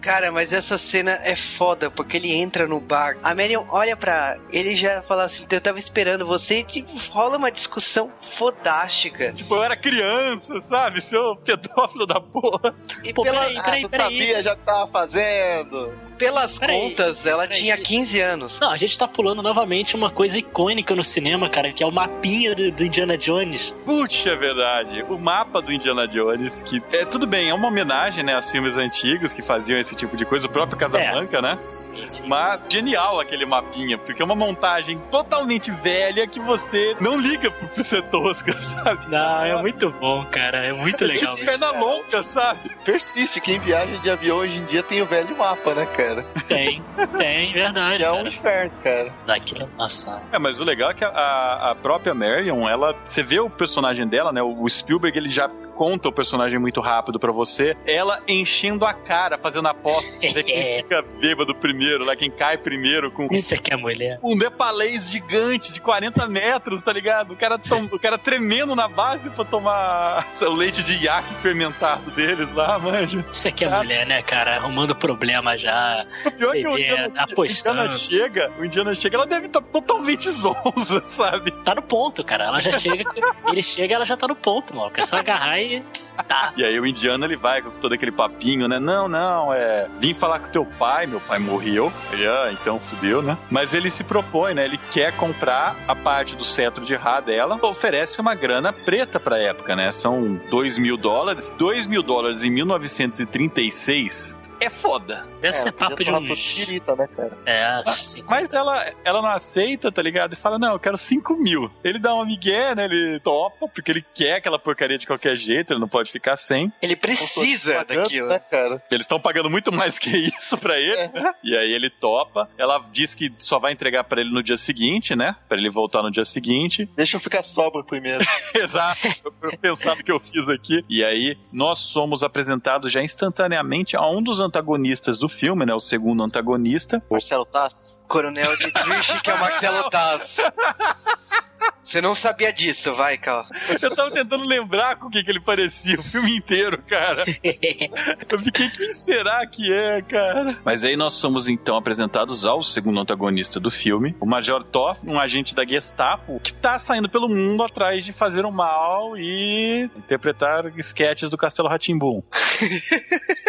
Cara, mas essa cena é foda, porque ele entra no bar. A Marion olha pra ele e já fala assim: Eu tava esperando você. E, tipo, rola uma discussão fodástica. Tipo, eu era criança, sabe? Seu pedófilo da porra. E Pô, pela- peraí, Ah, peraí, tu peraí. sabia já que tava fazendo. Pelas Peraí, contas, ela peraí. tinha 15 anos. Não, a gente tá pulando novamente uma coisa icônica no cinema, cara, que é o mapinha do, do Indiana Jones. Putz, é verdade. O mapa do Indiana Jones, que é tudo bem, é uma homenagem, né, aos filmes antigos que faziam esse tipo de coisa, o próprio Casablanca, né? Sim, sim. Mas genial aquele mapinha, porque é uma montagem totalmente velha que você não liga por ser tosca, sabe? Não, é muito bom, cara. É muito legal. Tipo, perna longa, sabe? Persiste, quem viaja de avião hoje em dia tem o velho mapa, né, cara? Tem, tem, verdade. Que é um cara. inferno, cara. Daquilo, nossa. É, mas o legal é que a, a- a própria Marion, ela, você vê o personagem dela, né? O Spielberg, ele já conta o personagem muito rápido pra você. Ela enchendo a cara, fazendo aposta. Vê quem fica bêbado primeiro, lá quem cai primeiro com Isso aqui é mulher. um nepalês gigante de 40 metros, tá ligado? O cara, tom- o cara tremendo na base pra tomar o leite de iaque fermentado deles lá, manja. Isso aqui é Ah. mulher, né, cara? Arrumando problema já. O pior é que o Indiana, apostando. Indiana chega, o Indiana chega, ela deve estar totalmente zonza, sabe? Tá no ponto, cara. Ela já chega. ele chega, ela já tá no ponto, mano. É só agarrar e. Tá. E aí o indiano ele vai com todo aquele papinho, né? Não, não, é. Vim falar com teu pai, meu pai morreu. Ele, ah, então fudeu, né? Mas ele se propõe, né? Ele quer comprar a parte do cetro de Ra dela, oferece uma grana preta pra época, né? São 2 mil dólares. 2 mil dólares em 1936 é foda. Deve ser podia papo de uns. tirita, né, cara? É, sim. Mas ela, ela não aceita, tá ligado? E fala, não, eu quero 5 mil. Ele dá uma migué, né? Ele topa, porque ele quer aquela porcaria de qualquer jeito, ele não pode ficar sem. Ele precisa Pagando, daquilo. Né, cara? Eles estão pagando muito mais que isso pra ele, É. né? E aí ele topa. Ela diz que só vai entregar pra ele no dia seguinte, né? Pra ele voltar no dia seguinte. Deixa eu ficar sobra primeiro. Exato. Eu pensava que eu fiz aqui. E aí nós somos apresentados já instantaneamente a um dos antagonistas do filme, né? O segundo antagonista. Marcelo Tass. Coronel Dietrich, que é o Marcelo Taz. Você não sabia disso, vai, Cal. Eu tava tentando lembrar com o que, que ele parecia o filme inteiro, cara. Eu fiquei, quem será que é, cara? Mas aí nós somos então apresentados ao segundo antagonista do filme, o Major Toff, um agente da Gestapo, que tá saindo pelo mundo atrás de fazer o mal e interpretar sketches do Castelo Ratimbum.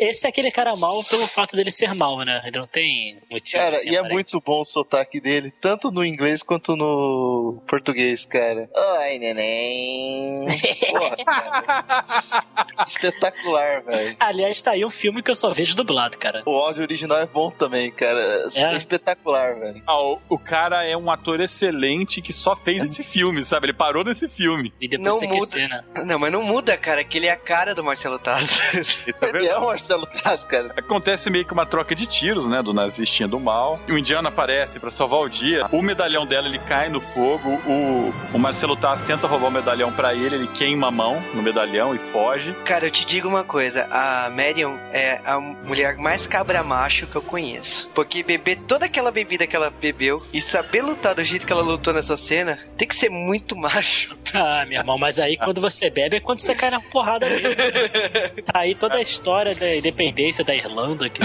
Esse é aquele cara mal pelo fato dele ser mal, né? Ele não tem motivo. Cara, assim, e é muito bom o sotaque dele, tanto no inglês quanto no português, cara. Oi, neném. Espetacular, velho. Aliás, tá aí um filme que eu só vejo dublado, cara. O áudio original é bom também, cara. É, É? espetacular, velho. Ah, o, o cara é um ator excelente que só fez esse filme, sabe? Ele parou nesse filme. E depois Não você muda. aquecer, né? Não, mas não muda, cara, que ele é a cara do Marcelo Taz. É Ele é o Marcelo Taz, cara. Acontece meio que uma troca de tiros, né, do nazistinha do mal. O indiano aparece pra salvar o dia. O medalhão dela, ele cai no fogo. O, o Marcelo Taz tenta roubar o medalhão pra ele, ele queima a mão no medalhão e foge. Cara, eu te digo uma coisa, a Marion é a mulher mais cabra macho que eu conheço. Porque beber toda aquela bebida que ela bebeu e saber lutar do jeito que ela lutou nessa cena, tem que ser muito macho. Ah, meu irmão, mas aí quando você bebe é quando você cai na porrada mesmo. Tá aí toda a história da independência da Irlanda. Que...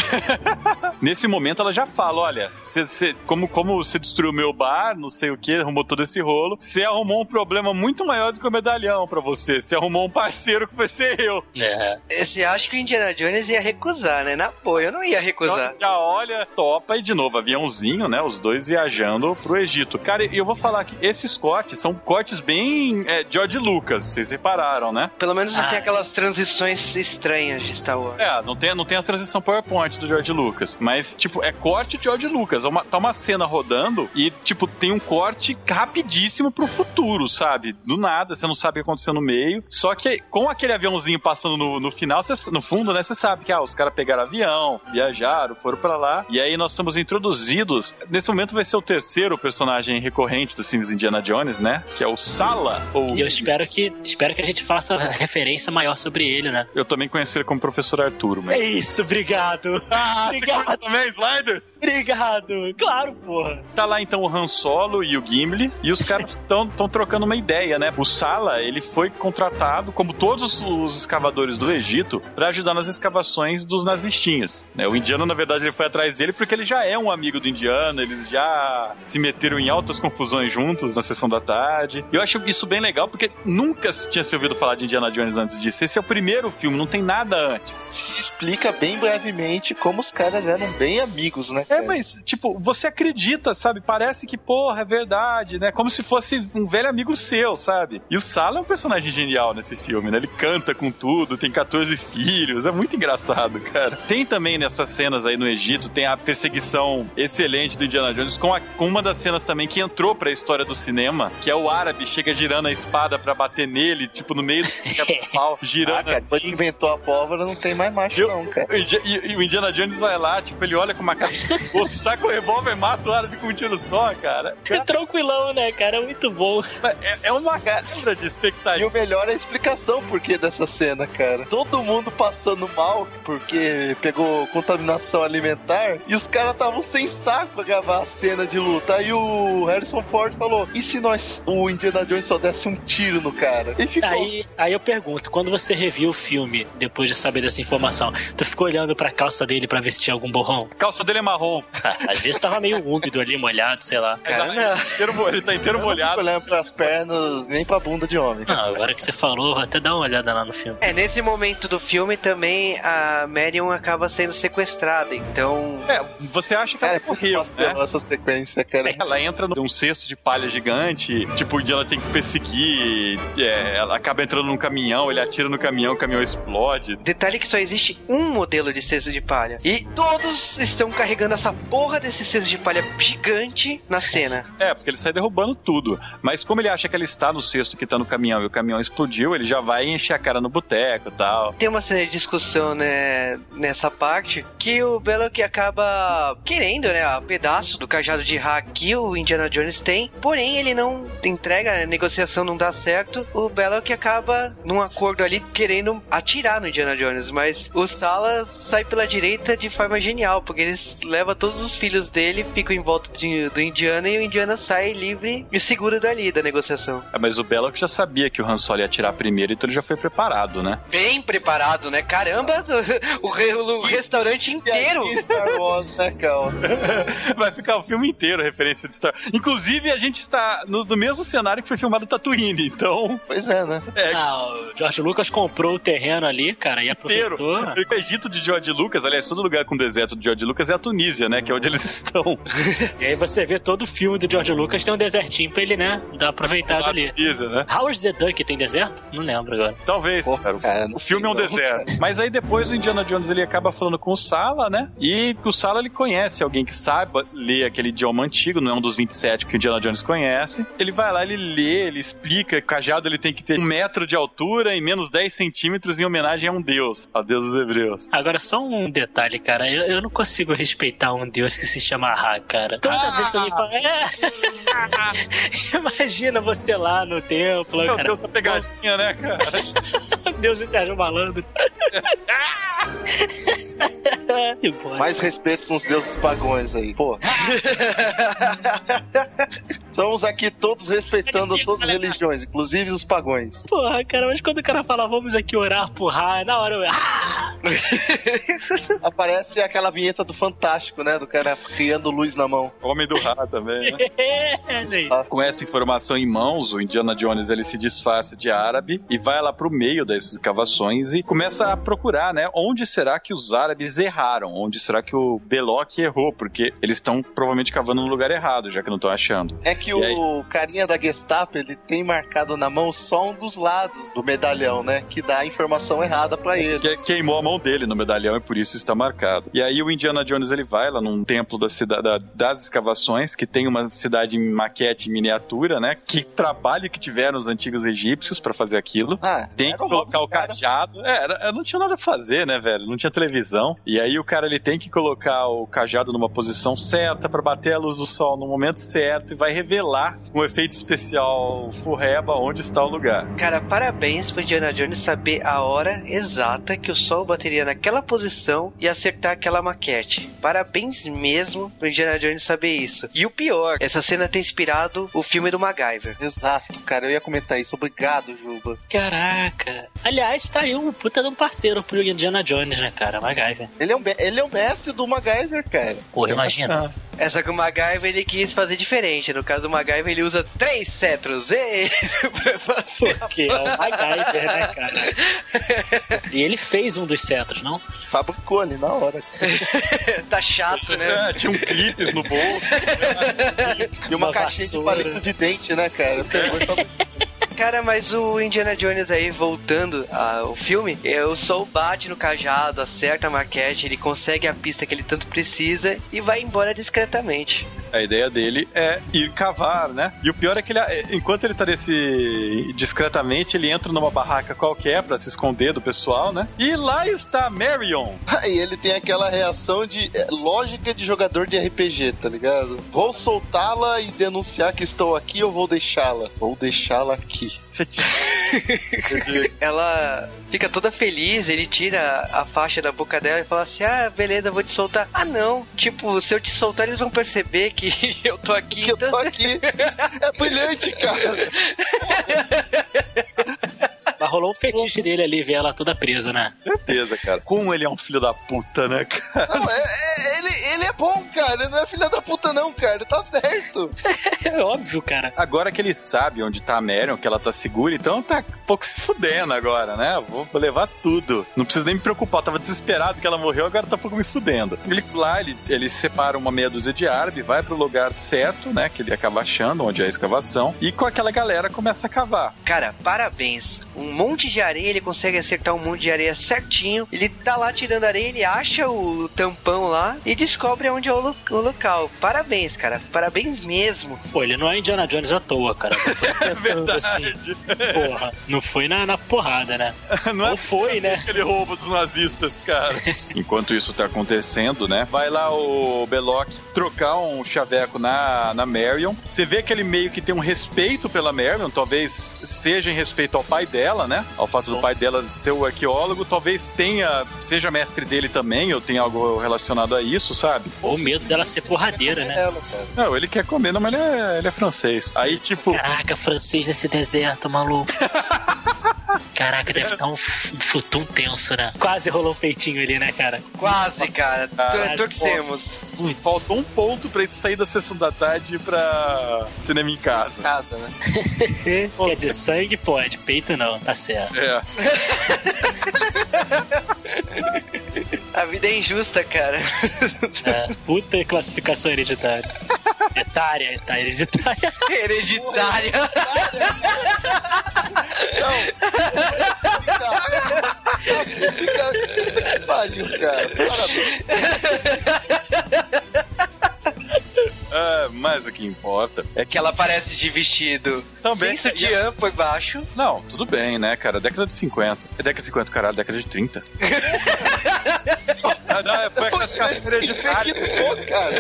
Nesse momento ela já fala: olha, cê, cê- como, como você destruiu meu bar, não sei o que, arrumou todo esse rolo, você arrumou um problema muito maior do que o medalhão pra você. Você arrumou um parceiro que vai ser eu. É. Você acha que o Indiana Jones ia recusar, né? Na boa, eu não ia recusar. Então, já olha, topa e de novo, aviãozinho, né? Os dois viajando pro Egito. Cara, e eu vou falar que esses cortes são cortes bem é, George Lucas, vocês repararam, né? Pelo menos não Ah, tem aquelas transições estranhas de Star Wars. É, não tem, não tem a transição PowerPoint do George Lucas. Mas, tipo, é corte de George Lucas. É uma- tá uma cena rodando e, tipo, tem um corte rapidíssimo pro futuro, sabe? Do nada, você não sabe o que aconteceu no meio. Só que com aquele aviãozinho passando no, no final, cê- no fundo, né? Você sabe que ah, os caras pegaram avião, viajaram, foram pra lá. E aí nós somos introduzidos. Nesse momento vai ser o terceiro personagem recorrente dos filmes Indiana Jones, né? Que é o Sala. Ou E eu espero que, espero que a gente faça referência maior sobre ele, né? eu também conheci ele como Professor Arturo, mas. É isso, obrigado. Ah, Obrigado. também, Sliders? Obrigado. Claro, porra. Tá lá então o Han Solo e o Gimli, e os caras estão trocando uma ideia, né? O Sala, ele foi contratado, como todos os escavadores do Egito, pra ajudar nas escavações dos nazistinhas. né? O indiano, na verdade, ele foi atrás dele porque ele já é um amigo do indiano, eles já se meteram em altas confusões juntos na sessão da tarde. E eu acho isso bem legal porque nunca tinha se ouvido falar de Indiana Jones antes disso. Esse é o primeiro filme, não tem nada antes. Se explica bem brevemente como os caras eram bem amigos, né? É, cara? mas, tipo, você acredita, sabe? Parece que, porra, é verdade, né? Como se fosse um velho amigo seu, sabe? E o Sala é um personagem genial nesse filme, né? Ele canta com tudo, tem 14 filhos, é muito engraçado, cara. Tem também nessas cenas aí no Egito, tem a perseguição excelente do Indiana Jones, com, a- com uma das cenas também que entrou pra história do cinema, que é o árabe chega girando a espada pra bater nele, tipo, no meio do pau, girando Ah, cara, depois que assim. inventou a pólvora, não tem mais macho, Eu- não, cara. E, e o Indiana Jones vai lá, tipo, ele olha com uma cara de bolso, saca o revólver e mata o árabe com um tiro só, cara. É tranquilão, né, cara? É muito bom. É, é uma quebra de E expectativa. o melhor é a explicação por que dessa cena, cara. Todo mundo passando mal porque pegou contaminação alimentar e os caras estavam sem saco pra gravar a cena de luta. Aí o Harrison Ford falou: e se nós, o Indiana Jones só desse um tiro no cara? E ficou. Aí, aí eu pergunto, quando você reviu o filme, depois de saber dessa informação, tu ficou olhando pra calça dele pra ver se tinha algum borrão? A calça dele é marrom. Às vezes tava meio úmido ali, molhado, sei lá. Cara, ele, tá inteiro, mo- ele tá inteiro Eu não fico molhado. olhando pras pernas nem pra bunda de homem. Não, agora que você falou, vou até dar uma olhada lá no filme. É, nesse momento do filme também a Marion acaba sendo sequestrada, então. É, você acha que Cara, ela é morreu, né? essa sequência, cara. Ela entra num cesto de palha gigante, tipo, onde ela tem que perseguir. é, ela acaba entrando num caminhão, ele atira no caminhão, o caminhão explode. Detalhe que só existe um modelo de cesto de palha. E todos estão carregando essa porra desse cesto de palha gigante na cena. É, porque ele sai derrubando tudo. Mas como ele acha que ela está no cesto que tá no caminhão e o caminhão explodiu, ele já vai encher a cara no boteco e tal. Tem uma cena de discussão, né, nessa parte, que o Belloc acaba querendo, né, a pedaço do cajado de hack que o Indiana Jones tem, porém ele não entrega, a negociação não dá certo, o Belloc acaba num acordo ali querendo atirar no Indiana Jones, mas o Sala sai pela direita de forma genial, porque eles levam todos os filhos dele, ficam em volta de- do Indiana e o Indiana sai livre e seguro dali da negociação. É, mas o Belloc já sabia que o Han Solo ia atirar primeiro, então ele já foi preparado, né? Bem preparado, né? Caramba, o, re- o restaurante inteiro. E Star Wars, né, cara? Vai ficar o filme inteiro referência de Star Inclusive, a gente está no, no mesmo cenário que foi filmado Tatooine, então... Pois é, né? É, Ah, o George Lucas comprou o terreno ali, cara, e inteiro. aproveitou. O Egito de George Lucas, aliás, todo lugar com deserto do George Lucas é a Tunísia, né? Que é onde eles estão. E aí você vê todo o filme do George Lucas, tem um desertinho pra ele, né? Dar aproveitado ali. Tunísia, né? Howard the Duck tem deserto? Não lembro agora. Talvez, Porra, cara. O filme é um não, deserto. cara. Mas aí depois o Indiana Jones ele acaba falando com o Sala, né? E o Sala ele conhece alguém que saiba ler aquele idioma antigo, não é um dos 27 que o Indiana Jones conhece. Ele vai lá, ele lê, ele explica que o cajado ele tem que ter um metro de altura e menos 10 centímetros em homenagem a um deus, ao deus dos hebreus. Agora, só um detalhe, cara. Eu, eu não consigo respeitar um deus que se chama Ra, cara. Toda Ah! vez que alguém fala. É. Imagina você lá no templo, Meu cara. Deus, pegadinha, né, cara? Deus de Sérgio Malandro. Mais respeito com os deuses pagões aí, pô. Estamos aqui todos respeitando todas as religiões, inclusive os pagões. Porra, cara, mas quando o cara fala, vamos aqui orar por Ra, na hora eu. Ah! Aparece aquela vinheta do Fantástico, né? Do cara criando luz na mão. Homem do Ra também, né? Aí. Com essa informação em mãos, o Indiana Jones ele se disfarça de árabe e vai lá pro meio dessas escavações e começa a procurar, né? Onde será que os árabes erraram? Onde será que o Belloc errou? Porque eles estão provavelmente cavando no lugar errado, já que não estão achando. É que E aí? o carinha da Gestapo, ele tem marcado na mão só um dos lados do medalhão, né? Que dá a informação errada pra ele. Que queimou a mão dele no medalhão e por isso está marcado. E aí o Indiana Jones ele vai lá num templo da cidade da- das escavações que tem uma cidade em maquete em miniatura, né? Que trabalho que tiveram os antigos egípcios para fazer aquilo. Ah, Tem que colocar o cara. cajado. É, era- não tinha nada pra fazer, né, velho? Não tinha televisão. E aí o cara ele tem que colocar o cajado numa posição certa pra bater a luz do sol no momento certo e vai revelar um efeito especial furreba onde está o lugar. Cara, parabéns pro Indiana Jones saber a hora exata que o sol bateria naquela posição e acertar aquela maquete. Parabéns mesmo pro Indiana Jones saber isso. E o pior, essa cena ter inspirado o filme do MacGyver. Exato, cara, eu ia comentar isso. Obrigado, Juba. Caraca. Aliás, tá aí um puta de um parceiro pro Indiana Jones, né, cara? MacGyver. Ele é, um, ele é o mestre do MacGyver, cara. Porra, imagina. Essa que o MacGyver ele quis fazer diferente. No caso do MacGyver ele usa três cetros. Fazer Porque é o MacGyver, né, cara? E ele fez um dos cetros, não? Fabricou ali na hora. tá chato, né? É, tinha um clipes no bolso. E uma, Uma caixinha vassoura. de palito de dente, né, cara? Pegou e Cara, mas o Indiana Jones aí, voltando ao filme, é, o sol bate no cajado, acerta a maquete, ele consegue a pista que ele tanto precisa e vai embora discretamente. A ideia dele é ir cavar, né? E o pior é que ele, enquanto ele tá nesse discretamente, ele entra numa barraca qualquer pra se esconder do pessoal, né? E lá está Marion. Aí ele tem aquela reação de é, lógica de jogador de RPG, tá ligado? Vou soltá-la e denunciar que estou aqui ou vou deixá-la? Vou deixá-la aqui. Ela fica toda feliz, ele tira a faixa da boca dela e fala assim: Ah, beleza, vou te soltar. Ah, não. Tipo, se eu te soltar, eles vão perceber que eu tô aqui. Que eu então- tô aqui. É brilhante, cara. Mas rolou um fetiche dele ali, ver ela toda presa, né? Certeza, cara. Como ele é um filho da puta, né, cara? Não, é, é- ele, ele é bom, cara. Ele não é filha da puta, não, cara. Tá certo. É óbvio, cara. Agora que ele sabe onde tá a Marion, que ela tá segura, então tá um pouco se fudendo agora, né? Vou levar tudo. Não preciso nem me preocupar. Eu tava desesperado que ela morreu, agora tá um pouco me fudendo. Ele, lá, ele, ele separa uma meia dúzia de árabe, vai pro lugar certo, né? Que ele acaba achando, onde é a escavação. E com aquela galera começa a cavar. Cara, parabéns. Um monte de areia, ele consegue acertar um monte de areia certinho. Ele tá lá tirando areia, ele acha o tampão lá e descobre onde é o, lo- o local. Parabéns, cara. Parabéns mesmo. Pô, ele não é Indiana Jones à toa, cara. Não foi tentando assim. Porra, não foi na, na porrada, né? Não é Ou foi, né? Aquele roubo dos nazistas, cara. Enquanto isso tá acontecendo, né? Vai lá o Belloc trocar um chaveco na, na Marion. Você vê que ele meio que tem um respeito pela Marion, talvez seja em respeito ao pai dela, né? Ao fato do pai dela ser o arqueólogo, talvez tenha, seja mestre dele também, ou tenha algo relacionado a isso, sabe? Ou medo dela ser porradeira, né? Ela, cara. Não, ele quer comer, não, mas ele é, ele é francês. Aí, tipo, Caraca, francês nesse deserto, maluco. Caraca, deve ficar um, um futum tenso, né? Quase rolou um peitinho ali, né, cara? Quase, cara. Torcemos. Putz. Faltou um ponto pra isso sair da sessão da tarde pra cinema em casa. Casa, né? Quer dizer, sangue pode, peito não, tá certo. É. A vida é injusta, cara. É, puta classificação hereditária. Etária, etária, hereditária. Hereditária. Que pariu, cara. Parabéns. Ah, mas o que importa é que ela aparece de vestido Também. sem sutiã por baixo. Não, tudo bem, né, cara? Década de 50. É década de 50, caralho, década de 30. ah, não, é, foi a classificação hereditária. Pô, cara.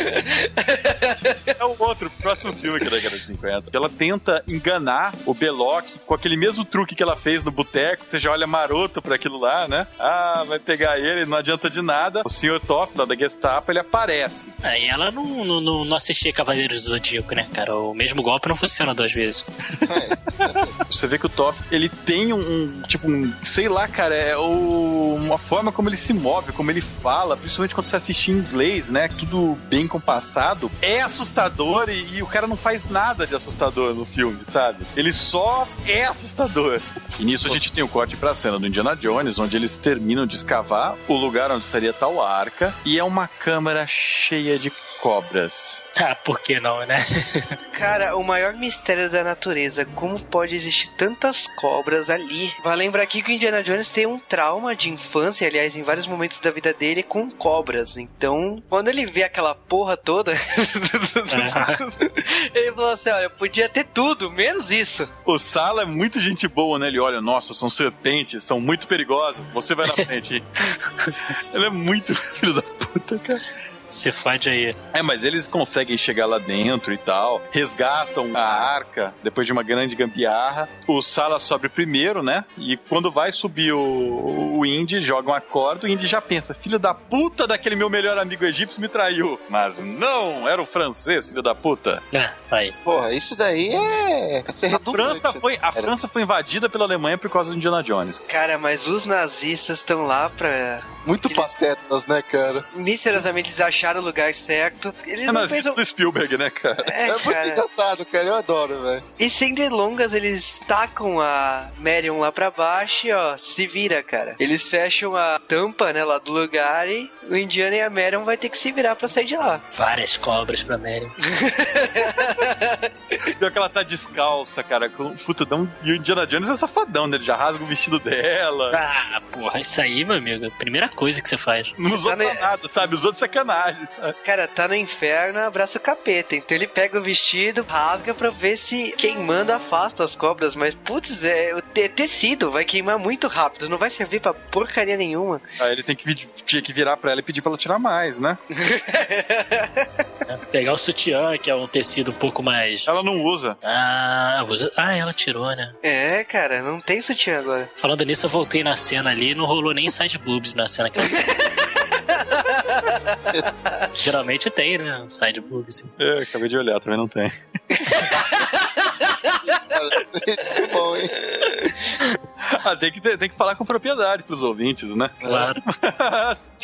É o outro, próximo filme que é da década de 50. Ela tenta enganar o Belloc com aquele mesmo truque que ela fez no boteco. Você já olha maroto pra aquilo lá, né? Ah, vai pegar ele, não adianta de nada. O Sr. Toff, lá da Gestapo, ele aparece. Aí ela não, não, não, não assistia Cavaleiros do Zodíaco, né, cara? O mesmo golpe não funciona duas vezes. Você vê que o Toff, ele tem um, um, tipo, um, sei lá, cara, é o, uma forma como ele se move, como ele fala, principalmente quando você assiste em inglês, né? Tudo bem compassado. É assustador e, e o cara não faz nada de assustador no filme, sabe? Ele só é assustador. E nisso a gente tem o corte pra cena do Indiana Jones, onde eles terminam de escavar o lugar onde estaria tal arca, e é uma câmara cheia de cobras. Ah, por que não, né? Cara, o maior mistério da natureza, como pode existir tantas cobras ali? Vai lembrar aqui que o Indiana Jones tem um trauma de infância, aliás, em vários momentos da vida dele, com cobras. Então, quando ele vê aquela porra toda, ele falou assim: olha, podia ter tudo, menos isso. O Sala é muito gente boa, né? Ele olha, nossa, são serpentes, são muito perigosas. Você vai na frente. Ele é muito filho da puta, cara. Se fode aí. É, mas eles conseguem chegar lá dentro e tal, resgatam a arca depois de uma grande gambiarra. O Sala sobe primeiro, né? E quando vai subir o, o Indy, joga uma corda, o Indy já pensa: filho da puta daquele meu melhor amigo egípcio me traiu. Mas não, era o francês, filho da puta. Ah, aí. Porra, isso daí é. é ser A. França, foi, a Era- França foi invadida pela Alemanha por causa do Indiana Jones. Cara, mas os nazistas estão lá pra. Muito patetas, né, cara? Misteriosamente eles acharam o lugar certo. Eles É não pensam. do Spielberg, né, cara? É, É, muito cara. engraçado, cara. Eu adoro, velho. E sem delongas, eles tacam a Marion lá pra baixo e, ó, se vira, cara. Eles fecham a tampa, né, lá do lugar e o Indiana e a Marion vai ter que se virar pra sair de lá. Várias cobras pra Mary. Pior que ela tá descalça, cara. com- Puta, dá um... E o Indiana Jones é safadão, né? Ele já rasga o vestido dela. Ah, porra, isso aí, meu amigo. Primeira coisa que você faz. Não usou Tá pra nada, sabe? Usou de sacanagem, sabe? Cara, tá no inferno, abraça o capeta. Então ele pega o vestido, rasga pra ver se queimando afasta as cobras. Mas, putz, é, é tecido, vai queimar muito rápido. Não vai servir pra porcaria nenhuma. Aí ele tem que, tinha que virar pra ela e pedir pra ela tirar mais, né? né? Pegar o sutiã, que é um tecido um pouco mais. Ela não usa. Ah, usa- ah, ela tirou, né? É, cara, não tem sutiã agora. Falando nisso, eu voltei na cena ali e não rolou nem side boobs na cena que ela... Geralmente tem, né? Um Side boobs. Assim. É, acabei de olhar, também não tem. Cara, é muito bom, hein? Ah, tem que, ter- tem que falar com propriedade pros ouvintes, né? Claro.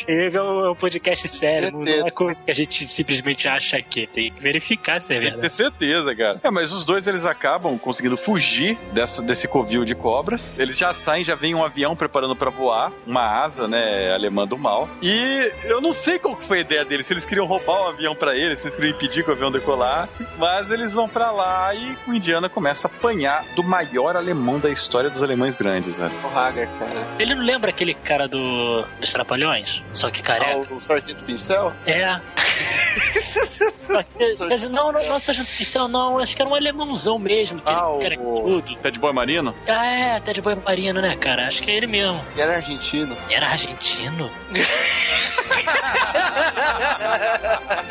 Esse é um, é um podcast sério, não é coisa que a gente simplesmente acha que. Tem que verificar se é Tem que ter verdade. certeza, cara. É, mas os dois eles acabam conseguindo fugir dessa, desse covil de cobras. Eles já saem, já vem um avião preparando pra voar, uma asa, né, alemã do mal. E eu não sei qual que foi a ideia deles, se eles queriam roubar o avião pra eles, se eles queriam impedir que o avião decolasse. Mas eles vão pra lá e o Indiana começa a apanhar do maior alemão da história dos alemães grandes, velho. O Hagar, cara. Ele não lembra aquele cara do, dos Trapalhões? Só que Ah, careca? o, o Sargento Pincel? É. Que- dizer, não, não, não, Sargento Pincel, não. Acho que era um alemãozão mesmo. Aquele Ah, o- cara tudo. Ted Boy Marino? Ah, é, até de boi marino, né, cara? Acho que é ele mesmo. Que era argentino. Era argentino?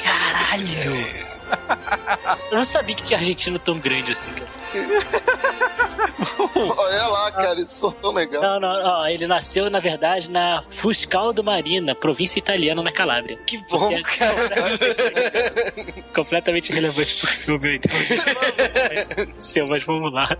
Caralho! Eu não sabia que tinha argentino tão grande assim, cara. Olha lá, cara, isso sou tão legal. Não, não, ó, ele nasceu, na verdade, na Fuscaldo Marina, província italiana na Calábria. Que bom, É cara. Completamente relevante pro filme, então. Seu, mas vamos lá.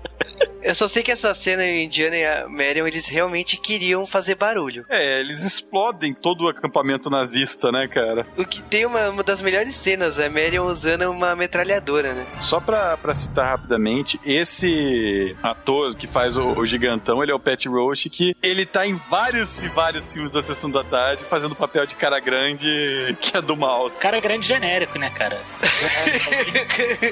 Eu só sei que essa cena, o Indiana e a Marion, eles realmente queriam fazer barulho. É, eles explodem todo o acampamento nazista, né, cara? O que tem uma, uma das melhores cenas, a Marion usando uma metralhadora, né? Só pra, pra citar rapidamente, esse ator que faz o, o gigantão, ele é o Pat Roach, que ele tá em vários e vários filmes da Sessão da Tarde, fazendo papel de cara grande, que é do mal. Cara grande genérico, né, cara?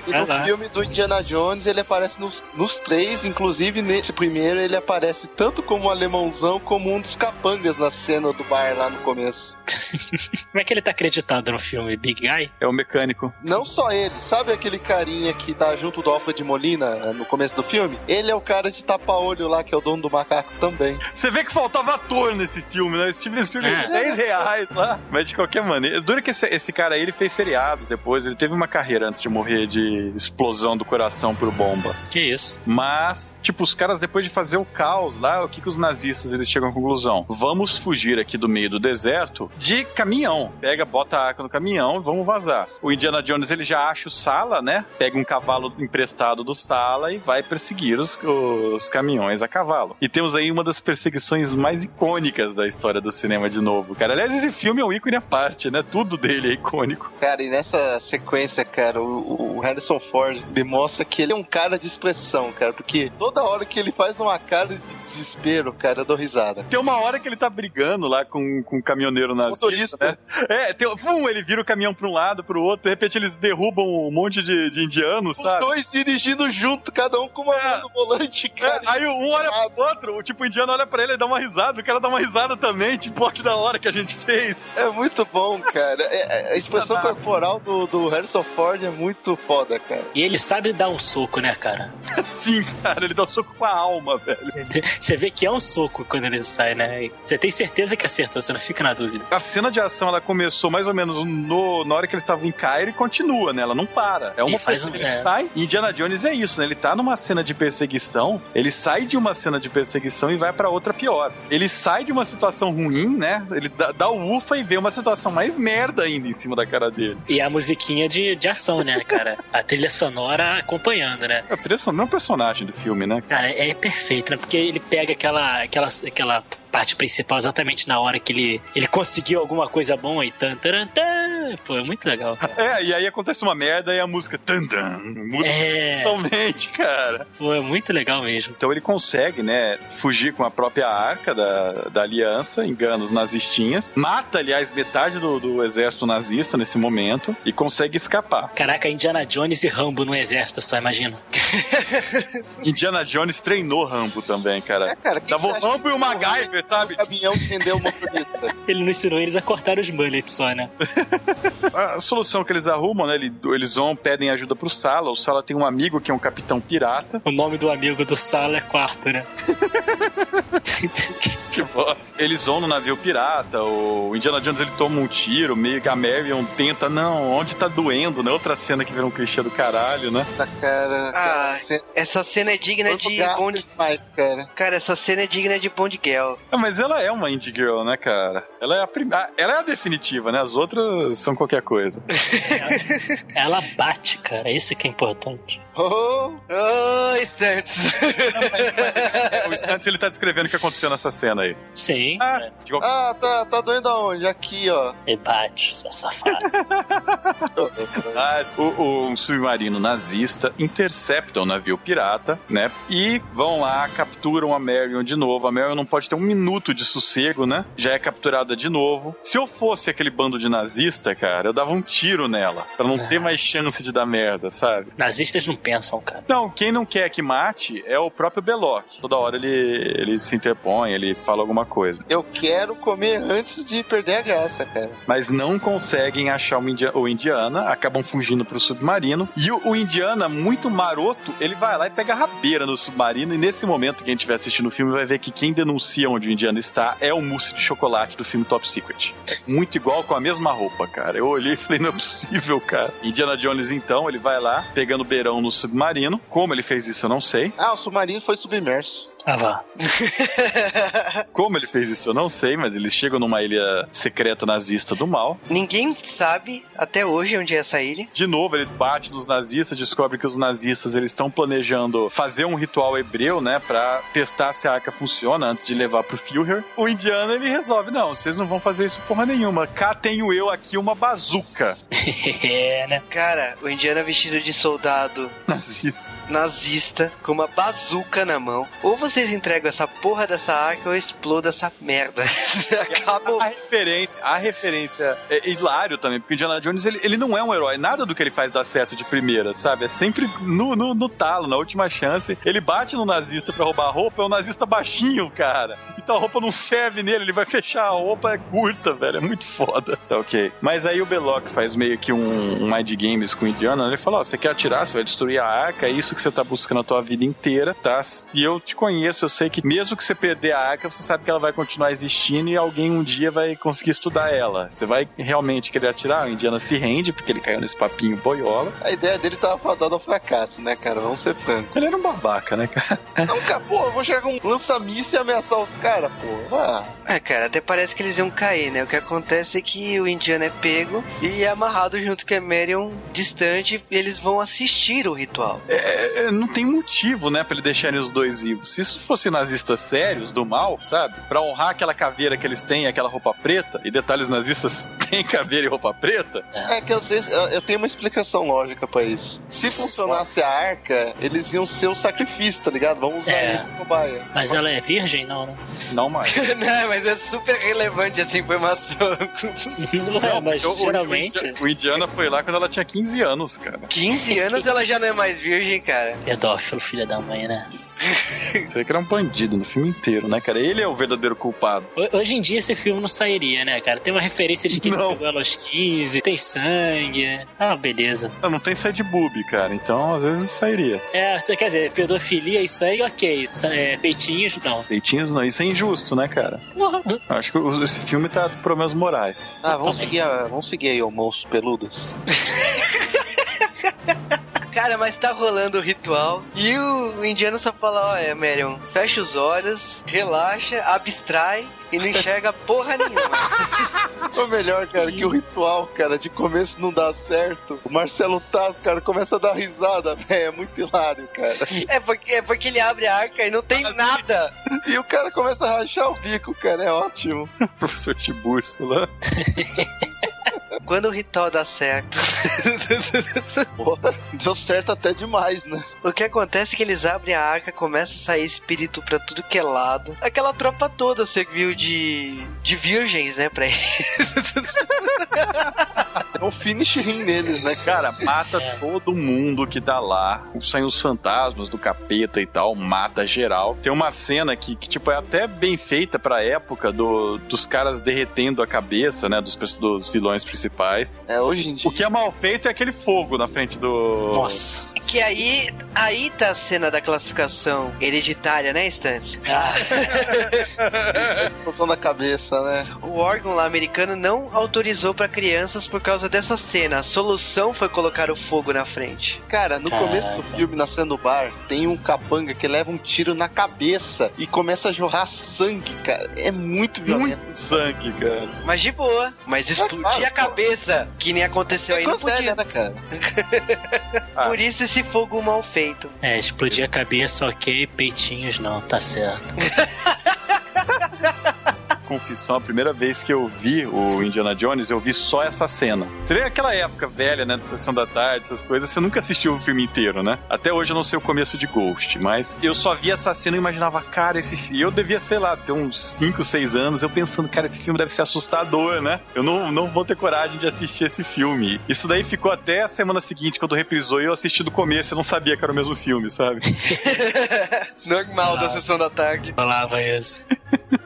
E no filme do Indiana Jones, ele aparece nos, nos três, inclusive nesse primeiro, ele aparece tanto como um alemãozão como um dos capangas na cena do bar lá no começo. Como é que ele tá acreditado no filme? Big Guy? É o mecânico. Não só ele, sabe aquele carinha que tá junto do Alfred Molina eh, no começo do filme? Ele é o cara de tapa-olho lá, que é o dono do macaco também. Você vê que faltava ator nesse filme, né? Esse Steven Spielberg É. de 10 reais lá. Mas de qualquer maneira. Dura que esse, esse cara aí, ele fez seriados depois. Ele teve uma carreira antes de morrer de explosão do coração por bomba. Que isso? Mas, tipo, os caras depois de fazer o caos lá, o que, que os nazistas eles chegam à conclusão? Vamos fugir aqui do meio do deserto de caminhão. Pega, bota a arca no caminhão vamos vazar. O Indiana Jones ele já acha o Sala, né? Pega um cavalo emprestado do Sala e vai perseguir os, os caminhões a cavalo. E temos aí uma das perseguições mais icônicas da história do cinema de novo, cara. Aliás, esse filme é um ícone à parte, né? Tudo dele é icônico. Cara, e nessa sequência, cara, o, o Harrison Ford demonstra que ele é um cara de expressão, cara, porque toda hora que ele faz uma cara de desespero, cara, eu dou risada. Tem uma hora que ele tá brigando lá com, com um caminhoneiro nazista, Motorista. né? É, tem, pum, ele vira o caminhão pra um lado, pro outro, de repente eles derrubam um monte de, de indianos, Os sabe? dois dirigindo junto, cada um com uma É. mão no volante, É, cara. aí um olha pro outro, o tipo o indiano olha pra ele e dá uma risada, o cara dá uma risada também, tipo, ó, que da hora que a gente fez. É muito bom, cara. É- é- a expressão corporal do, do Harrison Ford é muito foda, cara. E ele sabe dar um soco, né, cara? Sim, cara, ele dá um soco com a alma, velho. Você vê que é um soco quando ele sai, né? Você tem certeza que acertou, você não fica na dúvida. A cena de ação, ela começou mais ou menos no, na hora que eles estavam em Cairo e continua, né? Ela não para. É uma E faz um-. Ele é. sai. E Indiana Jones é isso, né? Ele tá numa cena de perseguição, ele sai de uma cena de perseguição e vai pra outra pior. Ele sai de uma situação ruim, né? Ele dá, dá o ufa e vê uma situação mais merda ainda em cima da cara dele. E a musiquinha de, de ação, né, cara? A trilha sonora acompanhando, né? A trilha sonora é um personagem do filme, né? Cara, é perfeito, né? Porque ele pega aquela, aquela, aquela parte principal exatamente na hora que ele, ele conseguiu alguma coisa boa e tan, taran, tan. Pô, é muito legal, cara. É, e aí acontece uma merda e a música tan, tan, muda É, totalmente, cara. pô, é muito legal mesmo. Então ele consegue, né, fugir com a própria arca da, da aliança, engana os nazistinhas, mata, aliás, metade do, do exército nazista nesse momento e consegue escapar. Caraca, Indiana Jones e Rambo no exército, só imagina. Indiana Jones treinou Rambo também, É, cara. cara, que Tava o Rambo e o MacGyver, sabe? O caminhão prendeu o motorista. Ele não ensinou eles a cortar os mullets só, né? A solução que eles arrumam, né, ele- eles vão, pedem ajuda pro Sala, o Sala tem um amigo que é um capitão pirata, O nome do amigo do Sala é quarto, né? que bosta. Eles vão no navio pirata, o Indiana Jones ele toma um tiro, meio que a Marion tenta, não, onde tá doendo, né? Outra cena que vira um clichê do caralho, né? Tá, cara. Ah, cena- Essa cena é digna de Bond. demais, cara. Cara, essa cena é digna de Bond Girl. Ah, mas ela é uma indie girl, né, cara? Ela é a primeira. Ela é a definitiva, né? As outras são qualquer coisa. Ela bate, cara. Isso que é importante. Oh, Oi, Santos. o Stantz, ele tá descrevendo o que aconteceu nessa cena aí. Sim, Ah, é. de ah, tá, tá doendo aonde? Aqui, ó. ele bate, seu safado. Ah, o, o- um submarino nazista intercepta o navio pirata, né? E vão lá, capturam a Marion de novo. A Marion não pode ter um minuto de sossego, né? Já é capturada de novo. Se eu fosse aquele bando de nazista, cara, eu dava um tiro nela. Pra não ter mais chance de dar merda, sabe? Nazistas não pensam, cara. Não, quem não quer que mate é o próprio Belloc. Toda hora ele, ele se interpõe, ele fala alguma coisa. Eu quero comer antes de perder a graça, cara. Mas não conseguem achar o, Indi- o Indiana, acabam fugindo pro submarino. E o, o Indiana, muito maroto, ele vai lá e pega a rabeira no submarino. E nesse momento que a gente estiver assistindo o filme, vai ver que quem denuncia onde o Indiana está é o mousse de chocolate do filme Top Secret. Muito igual, com a mesma roupa, cara. Eu olhei e falei, não é possível, cara. Indiana Jones, então, ele vai lá, pegando o beirão no submarino. Como ele fez isso, eu não sei. Ah, o submarino foi submerso. Ah, vá. Como ele fez isso, eu não sei, mas eles chegam numa ilha secreta nazista do mal. Ninguém sabe até hoje onde é essa ilha. De novo, ele bate nos nazistas, descobre que os nazistas eles estão planejando fazer um ritual hebreu, né, para testar se a arca funciona antes de levar pro Führer. O indiano ele resolve, não, vocês não vão fazer isso porra nenhuma. Cá tenho eu aqui uma bazuca é, né? Cara, o indiano é vestido de soldado nazista. nazista com uma bazuca na mão. Ou vocês entregam essa porra dessa arca ou eu explodo essa merda. Acabou. A referência, a referência é hilário também, porque Indiana Jones ele, ele não é um herói, nada do que ele faz dá certo de primeira, sabe? É sempre no, no, no talo, na última chance. Ele bate no nazista pra roubar a roupa, é um nazista baixinho, cara. Então a roupa não serve nele, ele vai fechar a roupa, é curta, velho, é muito foda. Tá ok. Mas aí o Belloc faz meio que um, um Mind Games com o Indiana, ele fala, ó, você quer atirar, você vai destruir a arca, é isso que você tá buscando a tua vida inteira, tá? E eu te conheço, eu sei que mesmo que você perder a arca, você sabe que ela vai continuar existindo e alguém um dia vai conseguir estudar ela. Você vai realmente querer atirar? O Indiana se rende, porque ele caiu nesse papinho boiola. A ideia dele tava fadada ao fracasso, né, cara? Vamos ser franco. Ele era um babaca, né, cara? Não, cara, pô, eu vou chegar com um lança-míssil e ameaçar os caras, pô. Ah. É, cara, até parece que eles iam cair, né? O que acontece é que o indiano é pego e é amarrado junto com a Merion distante e eles vão assistir o ritual. É, é, não tem motivo, né, pra ele deixarem os dois vivos. Se isso fosse nazistas sérios, do mal, sabe? Pra honrar aquela caveira que eles têm, aquela roupa preta, e detalhes nazistas têm caveira e roupa preta, É que às vezes eu, eu tenho uma explicação lógica pra isso. Se funcionasse a arca, eles iam ser o sacrifício, tá ligado? Vamos usar É. eles como cobaia. Mas ela é virgem? Não, né? não mais. não, mas é super relevante essa informação. Não é, mas O- o- geralmente. O, Indiana foi lá quando ela tinha 15 anos, cara. 15 anos ela já não é mais virgem, cara. Pedófilo, filha da mãe, né? Você que era um bandido no filme inteiro, né, cara? Ele é o verdadeiro culpado. Ho- Hoje em dia esse filme não sairia, né, cara? Tem uma referência de que ele Não. pegou ela aos 15, tem sangue. Ah, beleza. Não, não tem side boob, cara. Então, às vezes sairia. É, você quer dizer, pedofilia e sangue, ok. É, peitinhos, não. Peitinhos não. Isso é injusto, né, cara? Acho que esse filme tá com problemas morais. Ah, vamos seguir, a, vamos seguir aí, ô monstros peludos. Cara, mas tá rolando o ritual e o, o indiano só fala: Olha, Marion, fecha os olhos, relaxa, abstrai e não enxerga porra nenhuma. O melhor, cara, que o ritual, cara, de começo não dá certo. O Marcelo Taz, cara, começa a dar risada, velho. É muito hilário, cara. é, porque, é porque ele abre a arca e não tem nada. E o cara começa a rachar o bico, cara. É ótimo. Professor Tiburcio lá. Quando o ritual dá certo, Porra, deu certo até demais, né? o que acontece é que eles abrem a arca, começa a sair espírito pra tudo que é lado. Aquela tropa toda serviu de, de virgens, né, pra eles. É um finish rim neles, né, cara? Mata todo mundo que tá lá. Saem os fantasmas do capeta e tal, mata geral. Tem uma cena que, que tipo, é até bem feita pra época do, dos caras derretendo a cabeça, né, dos, dos vilões principais. É, hoje em dia. O que é mal feito é aquele fogo na frente do... Nossa. Que aí, aí tá a cena da classificação hereditária, né, Instantes? Ah, A explosão da cabeça, né? O órgão lá americano não autorizou pra crianças por causa dessa cena. A solução foi colocar o fogo na frente. Cara, no Caraca. começo do filme, na cena do bar, tem um capanga que leva um tiro na cabeça e começa a jorrar sangue, cara. É muito violento. Muito sangue, cara. Mas de boa. Mas explodir claro, a cabeça, que nem aconteceu aí, É não groselha, podia. né, cara? Ah. Por isso esse fogo mal feito. é, explodir a cabeça, ok. Peitinhos, não, tá certo. confissão, a primeira vez que eu vi o Indiana Jones, eu vi só essa cena. Você vê aquela época velha, né, de Sessão da Tarde, essas coisas, você nunca assistiu o filme inteiro, né? Até hoje eu não sei o começo de Ghost, mas eu só vi essa cena e imaginava, cara, esse filme... Eu devia, sei lá, ter uns 5, 6 anos, eu pensando, cara, esse filme deve ser assustador, né? Eu não, não vou ter coragem de assistir esse filme. Isso daí ficou até a semana seguinte, quando reprisou, e eu assisti do começo e não sabia que era o mesmo filme, sabe? Normal da Ah. sessão da tarde. Falava isso.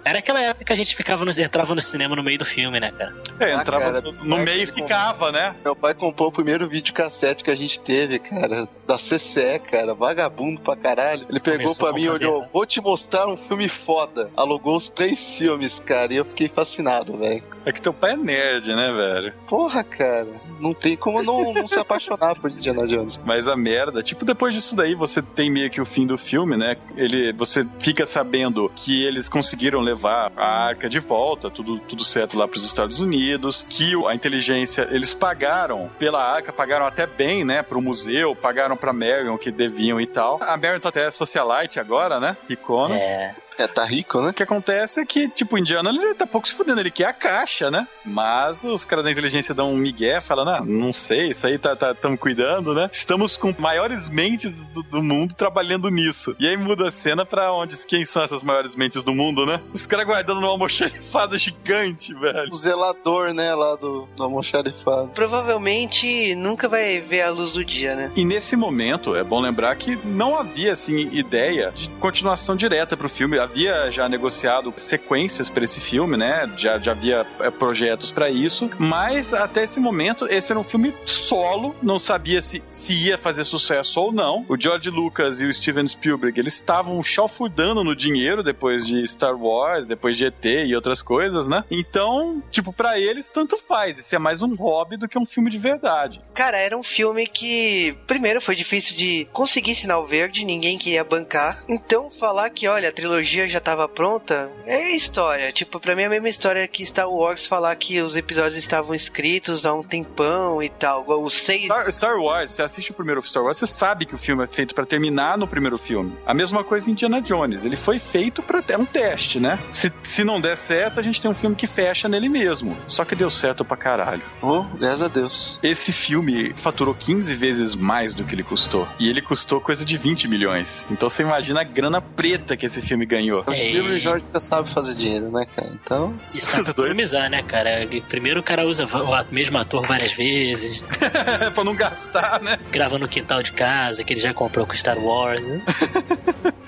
Era aquela época que a gente ficava no, entrava no cinema no meio do filme, né, cara? É, Ah, entrava cara, no, no meio e ficava, né? Meu pai comprou o primeiro videocassete que a gente teve, cara, da CCE, cara, vagabundo pra caralho. Ele pegou Começou pra mim e olhou, né? vou te mostrar um filme foda. Alugou os três filmes, cara, e eu fiquei fascinado, velho. É que teu pai é nerd, né, velho? Porra, cara, não tem como não, não se apaixonar por Indiana Jones. Mas a merda, tipo, depois disso daí você tem meio que o fim do filme, né? Ele, você fica sabendo que eles conseguiram levar a arca de volta, tudo, tudo certo lá pros Estados Unidos, que o- a inteligência, eles pagaram pela arca, pagaram até bem, né, pro museu, pagaram pra Marion que deviam e tal. A Marion tá até socialite agora, né? Icona. É. É, tá rico, né? O que acontece é que, tipo, o indiano ele tá pouco se fudendo, ele quer a caixa, né? Mas os caras da inteligência dão um migué, falando, ah, não sei, isso aí tá, tá, tamo cuidando, né? Estamos com maiores mentes do, do mundo trabalhando nisso. E aí muda a cena pra onde? Quem são essas maiores mentes do mundo, né? Os caras guardando numa almoxarifada gigante, velho. O zelador, né, lá do, do almoxarifado. Provavelmente nunca vai ver a luz do dia, né? E nesse momento, é bom lembrar que não havia, assim, ideia de continuação direta pro filme. Havia já negociado sequências para esse filme, né? Já, já havia é, projetos para isso. Mas até esse momento, esse era um filme solo. Não sabia se, se ia fazer sucesso ou não. O George Lucas e o Steven Spielberg, eles estavam chafurdando no dinheiro depois de Star Wars, depois de ET e outras coisas, né? Então, tipo, para eles, tanto faz. Esse é mais um hobby do que um filme de verdade. Cara, era um filme que, primeiro, foi difícil de conseguir sinal verde, ninguém queria bancar. Então, falar que, olha, a trilogia já tava pronta é história. Tipo, pra mim é a mesma história que Star Wars falar que os episódios estavam escritos há um tempão e tal. Os seis. Star, Star Wars, você assiste o primeiro Star Wars, você sabe que o filme é feito pra terminar no primeiro filme. A mesma coisa em Indiana Jones, ele foi feito para é um teste, né? Se, se não der certo, a gente tem um filme que fecha nele mesmo. Só que deu certo pra caralho. Oh, graças a Deus. Esse filme faturou 15 vezes mais do que ele custou. E ele custou coisa de 20 milhões. Então você imagina a grana preta que esse filme ganhou. O Spielberg e o Jorge já sabe fazer dinheiro, né, cara? Então, E sabe Os economizar, né, cara? Ele- Primeiro o cara usa o mesmo ator várias vezes, pra não gastar, né? grava no quintal de casa, que ele já comprou com Star Wars. né?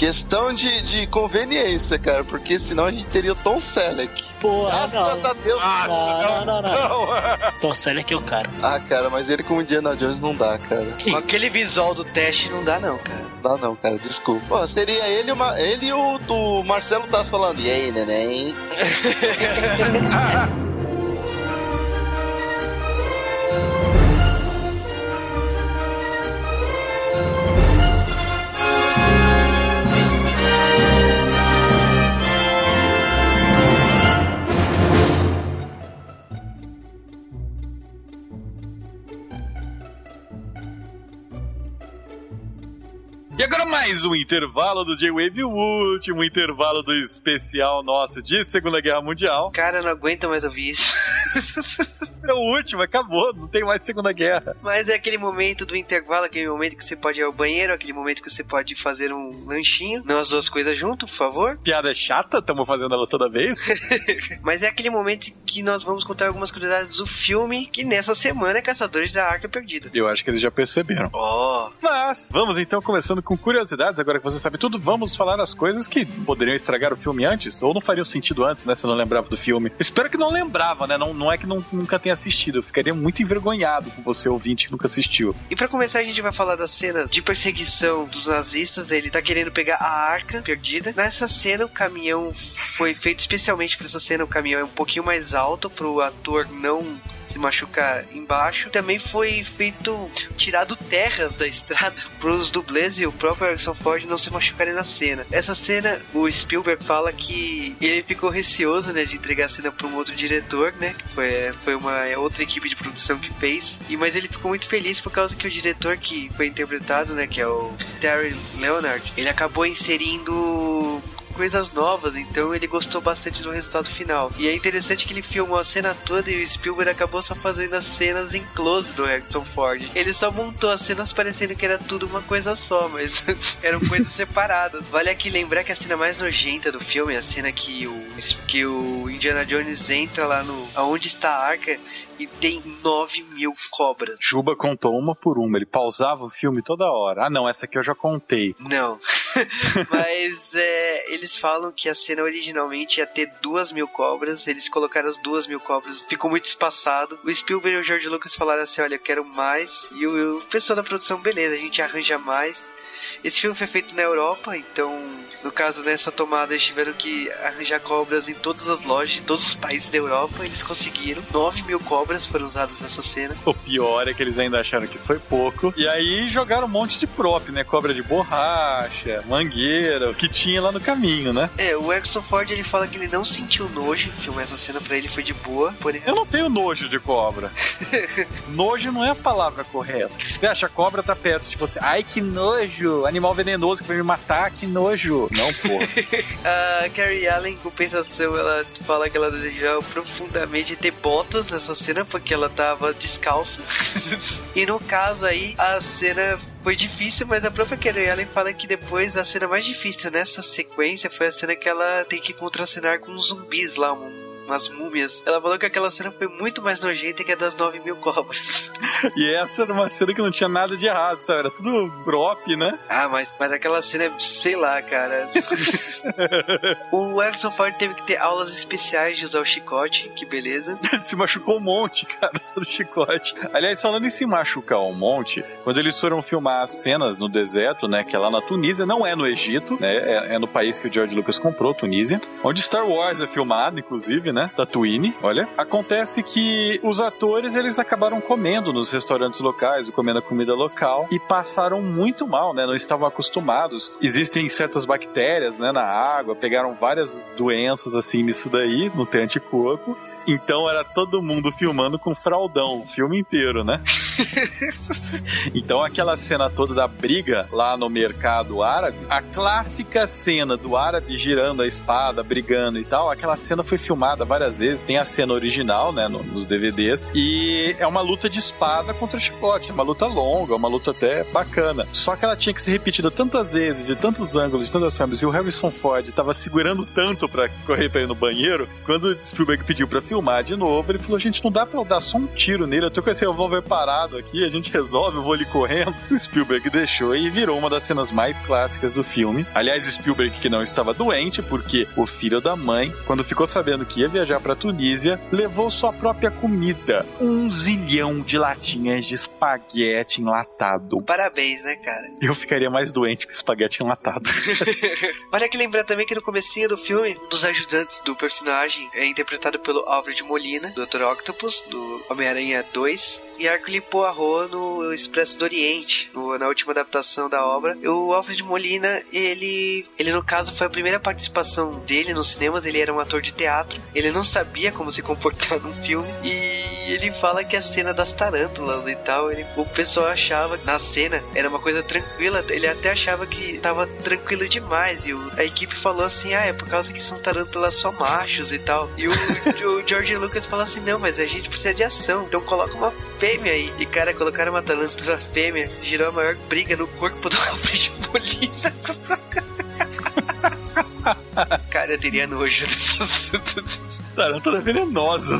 questão de, de conveniência, cara, porque senão a gente teria o Tom Selleck. Porra, Graças não. a Deus. Não, não, não, não. Tom Selleck é o cara. Ah, cara, mas ele com Indiana Jones não dá, cara. Que Com aquele visual do teste não dá, não, cara. Não dá não, cara, desculpa. Pô, seria ele, e o Ma- ele e o do Marcelo Tass falando, e aí, neném? E agora mais um intervalo do J-Wave, o último intervalo do especial nosso de Segunda Guerra Mundial. Cara, eu não aguento mais ouvir isso. É o último, acabou, não tem mais Segunda Guerra. Mas é aquele momento do intervalo, aquele momento que você pode ir ao banheiro, aquele momento que você pode fazer um lanchinho. Não as duas coisas junto, por favor. Piada chata, estamos fazendo ela toda vez. Mas é aquele momento que nós vamos contar algumas curiosidades do filme, que nessa semana é Caçadores da Arca Perdida. Eu acho que eles já perceberam. Oh, Mas, vamos então começando com curiosidades. Agora que você sabe tudo, vamos falar as coisas que poderiam estragar o filme antes, ou não fariam sentido antes, né? Se não lembrava do filme. Espero que não lembrava, né? Não, não é que não, nunca tenha assistido. Eu ficaria muito envergonhado com você, ouvinte, que nunca assistiu. E pra começar, a gente vai falar da cena de perseguição dos nazistas. Ele tá querendo pegar a arca perdida. Nessa cena, o caminhão foi feito especialmente pra essa cena. O caminhão é um pouquinho mais alto pro ator não se machucar embaixo. Também foi feito tirado terras da estrada pros dublês e o próprio Harrison Ford não se machucarem na cena. Essa cena, o Spielberg fala que ele ficou receoso, né, de entregar a cena para um outro diretor, né, que foi, foi uma outra equipe de produção que fez. E mas ele ficou muito feliz por causa que o diretor que foi interpretado, né, que é o Terry Leonard, ele acabou inserindo coisas novas, então ele gostou bastante do resultado final. E é interessante que ele filmou a cena toda e o Spielberg acabou só fazendo as cenas em close do Harrison Ford. Ele só montou as cenas parecendo que era tudo uma coisa só, mas eram coisas separadas. Vale aqui lembrar que a cena mais nojenta do filme é a cena que o, que o Indiana Jones entra lá no aonde está a arca e tem 9 mil cobras. Juba contou uma por uma, ele pausava o filme toda hora. Ah, não, essa aqui eu já contei. Não. Mas é, eles falam que a cena originalmente ia ter duas mil cobras, eles colocaram as duas mil cobras, ficou muito espaçado. O Spielberg e o George Lucas falaram assim: olha, eu quero mais. E o, o pessoal da produção, beleza, a gente arranja mais. Esse filme foi feito na Europa, então, no caso, nessa tomada, eles tiveram que arranjar cobras em todas as lojas de todos os países da Europa. Eles conseguiram. 9 mil cobras foram usadas nessa cena. O pior é que eles ainda acharam que foi pouco. E aí jogaram um monte de prop, né? Cobra de borracha, mangueira, o que tinha lá no caminho, né? É, o Exxon Ford ele fala que ele não sentiu nojo filmar essa cena, pra ele foi de boa. Porém... Eu não tenho nojo de cobra. nojo não é a palavra correta. Você acha a cobra tá perto de você. Ai, que nojo! Animal venenoso que vai me matar, que nojo! Não, porra. a Carrie Allen, em compensação, ela fala que ela desejava profundamente ter botas nessa cena, porque ela tava descalça. e no caso aí, a cena foi difícil, mas a própria Carrie Allen fala que depois a cena mais difícil nessa sequência foi a cena que ela tem que contracenar com zumbis lá, um umas múmias. Ela falou que aquela cena foi muito mais nojenta que a das 9 mil cobras. e essa era uma cena que não tinha nada de errado, sabe? Era tudo prop, né? Ah, mas, mas aquela cena, sei lá, cara. o Harrison Ford teve que ter aulas especiais de usar o chicote, que beleza. Ele se machucou um monte, cara, usando chicote. Aliás, falando em se machucar um monte, quando eles foram filmar as cenas no deserto, né, que é lá na Tunísia, não é no Egito, né, é, é no país que o George Lucas comprou, Tunísia, onde Star Wars é filmado, inclusive, né, da Twine, olha. Acontece que os atores, eles acabaram comendo nos restaurantes locais, comendo a comida local, e passaram muito mal, né, não estavam acostumados. Existem certas bactérias, né, na água, pegaram várias doenças, assim, nisso daí, no ter anticorpo, então era todo mundo filmando com fraldão, o filme inteiro, né? então aquela cena toda da briga lá no mercado árabe, a clássica cena do árabe girando a espada, brigando e tal, aquela cena foi filmada várias vezes, tem a cena original, né, nos DVDs, e é uma luta de espada contra chicote, é uma luta longa, uma luta até bacana. Só que ela tinha que ser repetida tantas vezes, de tantos ângulos, de tantas formas, e o Harrison Ford tava segurando tanto para correr para ir no banheiro, quando o Spielberg pediu para filmar de novo, ele falou: gente, não dá pra eu dar só um tiro nele, eu tô com esse revólver parado aqui, a gente resolve, eu vou ali correndo. O Spielberg deixou e virou uma das cenas mais clássicas do filme. Aliás, Spielberg que não estava doente, porque o filho da mãe, quando ficou sabendo que ia viajar pra Tunísia, levou sua própria comida. Um zilhão de latinhas de espaguete enlatado. Parabéns, né, cara? Eu ficaria mais doente que espaguete enlatado. Olha que lembrar também que no comecinho do filme, um dos ajudantes do personagem é interpretado pelo Alfred Molina, Dr. Octopus, do Homem-Aranha 2, e Hercule Poirot no Expresso do Oriente, no, na última adaptação da obra. O Alfred Molina, ele, ele no caso foi a primeira participação dele nos cinemas, ele era um ator de teatro, ele não sabia como se comportar num filme. E ele fala que a cena das tarântulas e tal, ele, o pessoal achava na cena era uma coisa tranquila, ele até achava que tava tranquilo demais. E o, a equipe falou assim, ah, é por causa que são tarântulas só machos e tal. E o, o George Lucas falou assim, não, mas a gente precisa de ação, então coloca uma fêmea aí. E, cara, colocaram uma tarântula fêmea, girou a maior briga no corpo do Alfred Molina. cara, eu teria nojo dessas... Tarântula venenosa.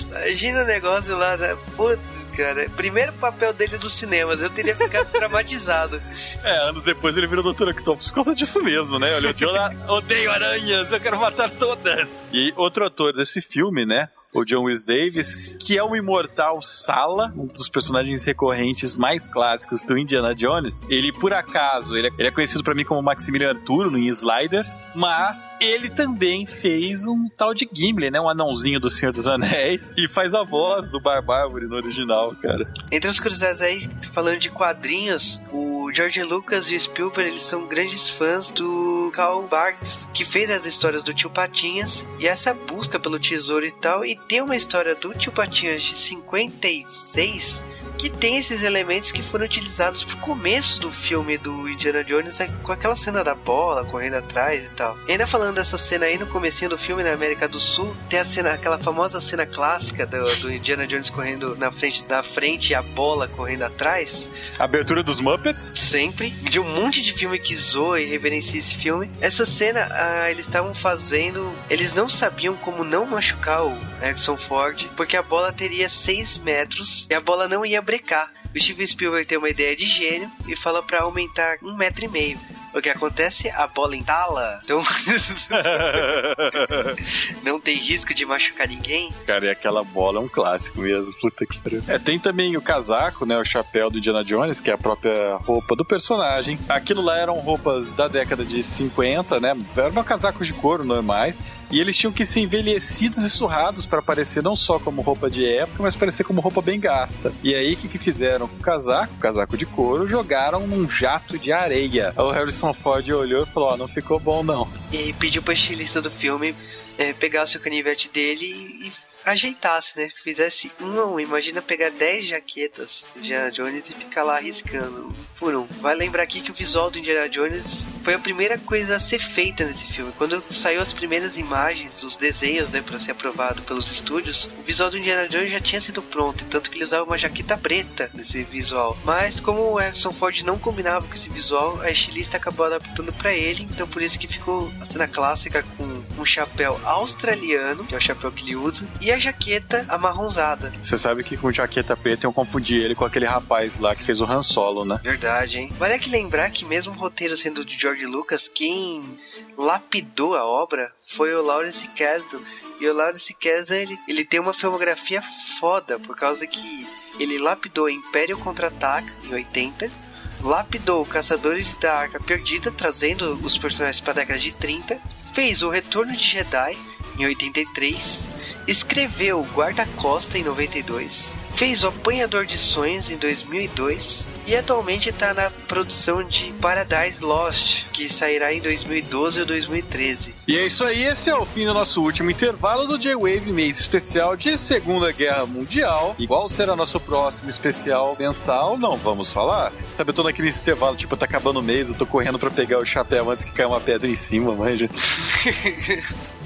Imagina o negócio lá, né? Putz, cara. Primeiro papel dele dos cinemas, eu teria ficado traumatizado. É, anos depois ele virou Dr. Octopus por causa disso mesmo, né? Olha, eu odeio aranhas, eu quero matar todas. E outro ator desse filme, né? O John Willis Davis, que é o imortal Sala, um dos personagens recorrentes mais clássicos do Indiana Jones. Ele, por acaso, ele é, ele é conhecido para mim como Maximilian Arturo no Sliders, mas ele também fez um tal de Gimli, né? Um anãozinho do Senhor dos Anéis, e faz a voz do Barbárvore no original, cara. Entre os curiosidades aí, falando de quadrinhos, o George Lucas e o Spielberg, eles são grandes fãs do Carl Barks, que fez as histórias do Tio Patinhas, e essa busca pelo tesouro e tal, e tem uma história do Tio Patinhas de 56 que tem esses elementos que foram utilizados pro começo do filme do Indiana Jones, né, com aquela cena da bola correndo atrás e tal. E ainda falando dessa cena aí no comecinho do filme na América do Sul, tem a cena, aquela famosa cena clássica do, do Indiana Jones correndo na frente da frente e a bola correndo atrás. Abertura dos Muppets? Sempre. De um monte de filme que zoa e reverencia esse filme. Essa cena, ah, eles estavam fazendo. Eles não sabiam como não machucar o Harrison Ford, porque a bola teria 6 metros e a bola não ia brecar. O Steven Spielberg tem uma ideia de gênio e fala para aumentar um metro e meio. O que acontece? A bola entala, então não tem risco de machucar ninguém. Cara, e aquela bola é um clássico mesmo. Puta que pariu. É, tem também o casaco, né? O chapéu do Indiana Jones, que é a própria roupa do personagem. Aquilo lá eram roupas da década de 50, né? Eram casacos de couro normais. E eles tinham que ser envelhecidos e surrados para parecer não só como roupa de época, mas parecer como roupa bem gasta. E aí, o que, que fizeram com o casaco, casaco de couro, jogaram num jato de areia. O Harrison Ford olhou e falou: Ó, oh, não ficou bom não. E pediu pra estilista do filme é, pegasse o canivete dele e ajeitasse, né? Fizesse um a um. Imagina pegar 10 jaquetas do Indiana Jones e ficar lá arriscando por um. Vai lembrar aqui que o visual do Indiana Jones foi a primeira coisa a ser feita nesse filme. Quando saiu as primeiras imagens, os desenhos, né, para ser aprovado pelos estúdios, o visual do Indiana Jones já tinha sido pronto, tanto que ele usava uma jaqueta preta nesse visual. Mas como o Harrison Ford não combinava com esse visual, a estilista acabou adaptando para ele, então por isso que ficou a cena clássica com um chapéu australiano, que é o chapéu que ele usa, e a jaqueta amarronzada. Você sabe que com jaqueta preta eu confundi ele com aquele rapaz lá que fez o Han Solo, né? Verdade, hein? Vale que lembrar que mesmo o roteiro sendo de George Lucas, quem lapidou a obra foi o Lawrence Kasdan. E o Lawrence Kasdan, ele, ele tem uma filmografia foda, por causa que ele lapidou Império Contra-Ataca, em 80, lapidou Caçadores da Arca Perdida, trazendo os personagens para a década de 30, fez O Retorno de Jedi, em 83, escreveu Guarda-Costa, em 92, fez O Apanhador de Sonhos, em 2002, e atualmente está na produção de Paradise Lost, que sairá em 2012 ou 2013. E é isso aí, esse é o fim do nosso último intervalo do J-Wave mês especial de Segunda Guerra Mundial. E qual será nosso próximo especial mensal? Não vamos falar. Sabe, eu tô naquele intervalo, tipo, tá acabando o mês, eu tô correndo para pegar o chapéu antes que caia uma pedra em cima, manja.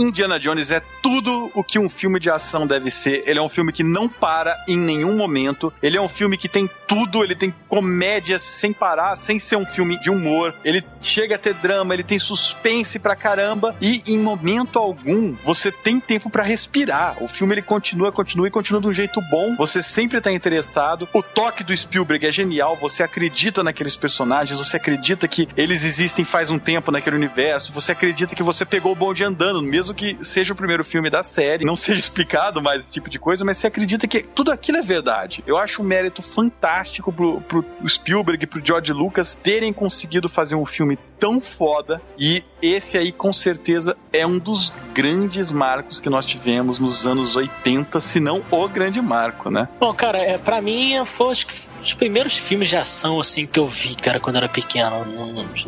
Indiana Jones é tudo o que um filme de ação deve ser. Ele é um filme que não para em nenhum momento. Ele é um filme que tem tudo, ele tem comédia sem parar, sem ser um filme de humor. Ele chega a ter drama, ele tem suspense pra caramba e em momento algum você tem tempo para respirar. O filme ele continua, continua e continua de um jeito bom. Você sempre tá interessado. O toque do Spielberg é genial, você acredita naqueles personagens, você acredita que eles existem faz um tempo naquele universo, você acredita que você pegou o bonde andando, mesmo que seja o primeiro filme da série, não seja explicado mais esse tipo de coisa, mas você acredita que tudo aquilo é verdade. Eu acho um mérito fantástico pro, pro Spielberg e pro George Lucas terem conseguido fazer um filme tão foda e esse aí com certeza é um dos grandes marcos que nós tivemos nos anos 80, se não o grande marco, né? Bom, cara, é, para mim foi acho que os primeiros filmes de ação, assim, que eu vi, cara, quando eu era pequeno.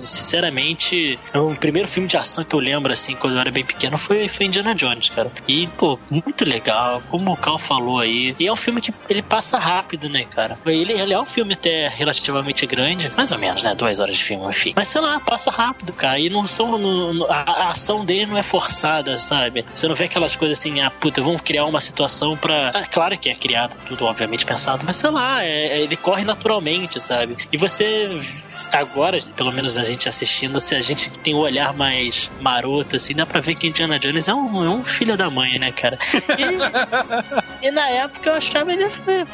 Sinceramente, o primeiro filme de ação que eu lembro, assim, quando eu era bem pequeno foi, foi Indiana Jones, cara. E, pô, muito legal, como o Cal falou aí. E é um filme que ele passa rápido, né, cara? Ele, ele é um filme até relativamente grande, mais ou menos, né? Duas horas de filme, enfim. Mas sei lá, passa rápido, cara. E não são. A, a, ação dele não é forçada, sabe? Você não vê aquelas coisas assim, ah, puta, vamos criar uma situação pra. Ah, claro que é criado, tudo obviamente pensado, mas sei lá, é, é ele corre naturalmente, sabe? E você agora, pelo menos a gente assistindo, se a gente tem um olhar mais maroto, assim, dá pra ver que Indiana Jones é um, é um filho da mãe, né, cara? E, e, na época eu achava ele,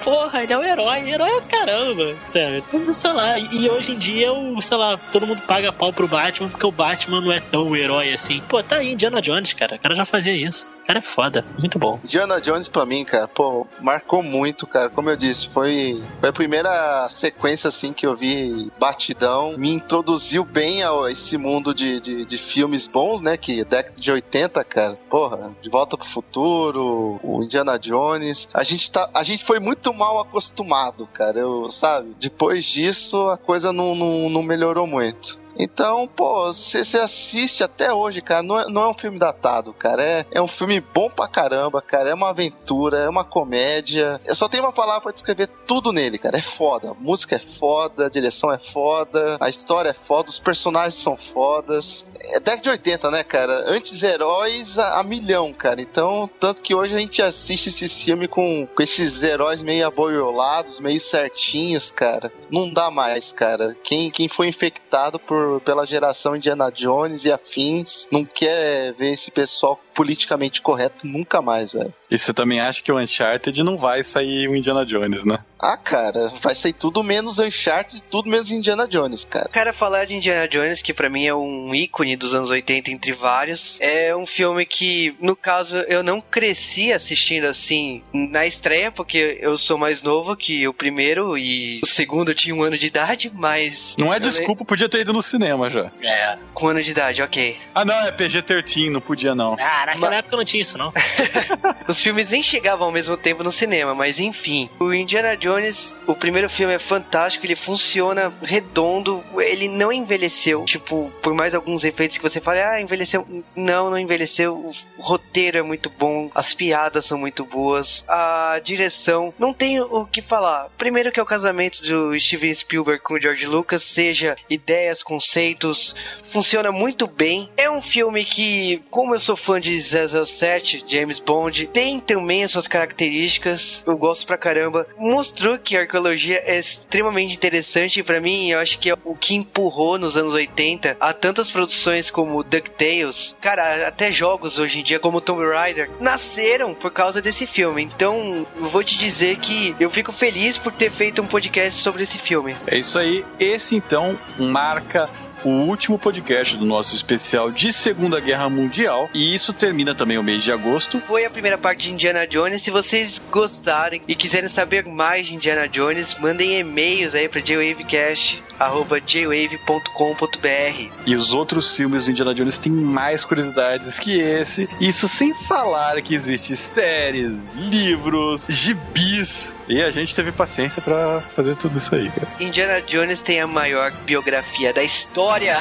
porra, ele é um herói, herói é caramba, sabe? Sei lá, e hoje em dia, eu, sei lá, todo mundo paga pau pro Batman porque o Batman não é tão herói assim. Pô, tá aí Indiana Jones, cara, o cara já fazia isso. Cara é foda. Muito bom. Indiana Jones pra mim, cara, pô, marcou muito, cara. Como eu disse, foi, foi a primeira sequência, assim, que eu vi batidão. Me introduziu bem a esse mundo de, de, de filmes bons, né? Que década de 80, cara. Porra, De Volta pro Futuro, o Indiana Jones. A gente, tá, a gente foi muito mal acostumado, cara. Eu, sabe? Depois disso, a coisa não, não, não melhorou muito. Então, pô, você assiste até hoje, cara, não é, não é um filme datado, cara. É, é um filme bom pra caramba, cara. É uma aventura, é uma comédia. Eu só tenho uma palavra pra descrever tudo nele, cara. É foda. A música é foda, a direção é foda, a história é foda, os personagens são fodas. É década de 80, né, cara? Antes heróis a, a milhão, cara. Então, tanto que hoje a gente assiste esse filme com, com esses heróis meio aboiolados, meio certinhos, cara. Não dá mais, cara. Quem, quem foi infectado por pela geração Indiana Jones e afins, não quer ver esse pessoal politicamente correto nunca mais, velho. E você também acha que o Uncharted não vai sair o Indiana Jones, né? Ah, cara, vai sair tudo menos Uncharted, tudo menos Indiana Jones, cara. Cara, falar de Indiana Jones, que para mim é um ícone dos anos 80 entre vários, é um filme que, no caso, eu não cresci assistindo assim na estreia, porque eu sou mais novo que o primeiro e o segundo tinha um ano de idade, mas. Não é desculpa, podia ter ido no cinema já. É. Com um ano de idade, ok. Ah, não, é PG-13, não podia não. Ah, naquela época não tinha isso, não. Os filmes nem chegavam ao mesmo tempo no cinema, mas enfim. O Indiana Jones, o primeiro filme é fantástico, ele funciona redondo, ele não envelheceu. Tipo, por mais alguns efeitos que você fale, ah, envelheceu. Não, não envelheceu. O roteiro é muito bom, as piadas são muito boas, a direção. Não tenho o que falar. Primeiro que é o casamento do Steven Spielberg com o George Lucas, seja ideias, conceitos, funciona muito bem. É um filme que, como eu sou fã de 007, James Bond, tem também as suas características. Eu gosto pra caramba. Mostrou que a arqueologia é extremamente interessante para mim. Eu acho que é o que empurrou nos anos 80 a tantas produções como DuckTales. Cara, até jogos hoje em dia como Tomb Raider nasceram por causa desse filme. Então, eu vou te dizer que eu fico feliz por ter feito um podcast sobre esse filme. É isso aí. Esse então marca o último podcast do nosso especial de Segunda Guerra Mundial. E isso termina também o mês de agosto. Foi a primeira parte de Indiana Jones. Se vocês gostarem e quiserem saber mais de Indiana Jones, mandem e-mails aí para jwavecast.jwave.com.br. E os outros filmes do Indiana Jones têm mais curiosidades que esse. Isso sem falar que existe séries, livros, gibis. E a gente teve paciência para fazer tudo isso aí, cara. Indiana Jones tem a maior biografia da história.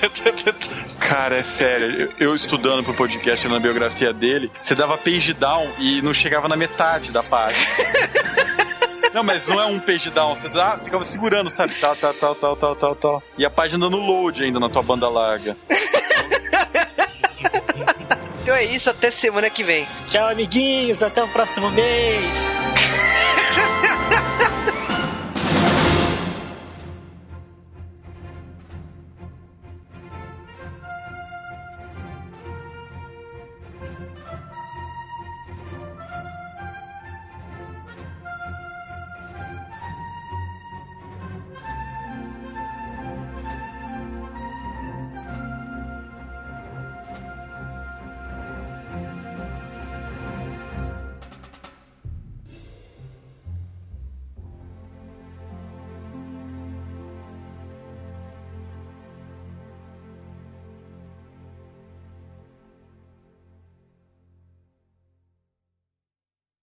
Cara, é sério. Eu, eu estudando pro podcast na biografia dele, você dava page down e não chegava na metade da página. Não, mas não é um page down, você dá, ficava segurando, sabe? Tal, tal, tal, tal, tal, tal, tal. E a página no load ainda na tua banda larga. então é isso, até semana que vem. Tchau, amiguinhos, até o próximo mês.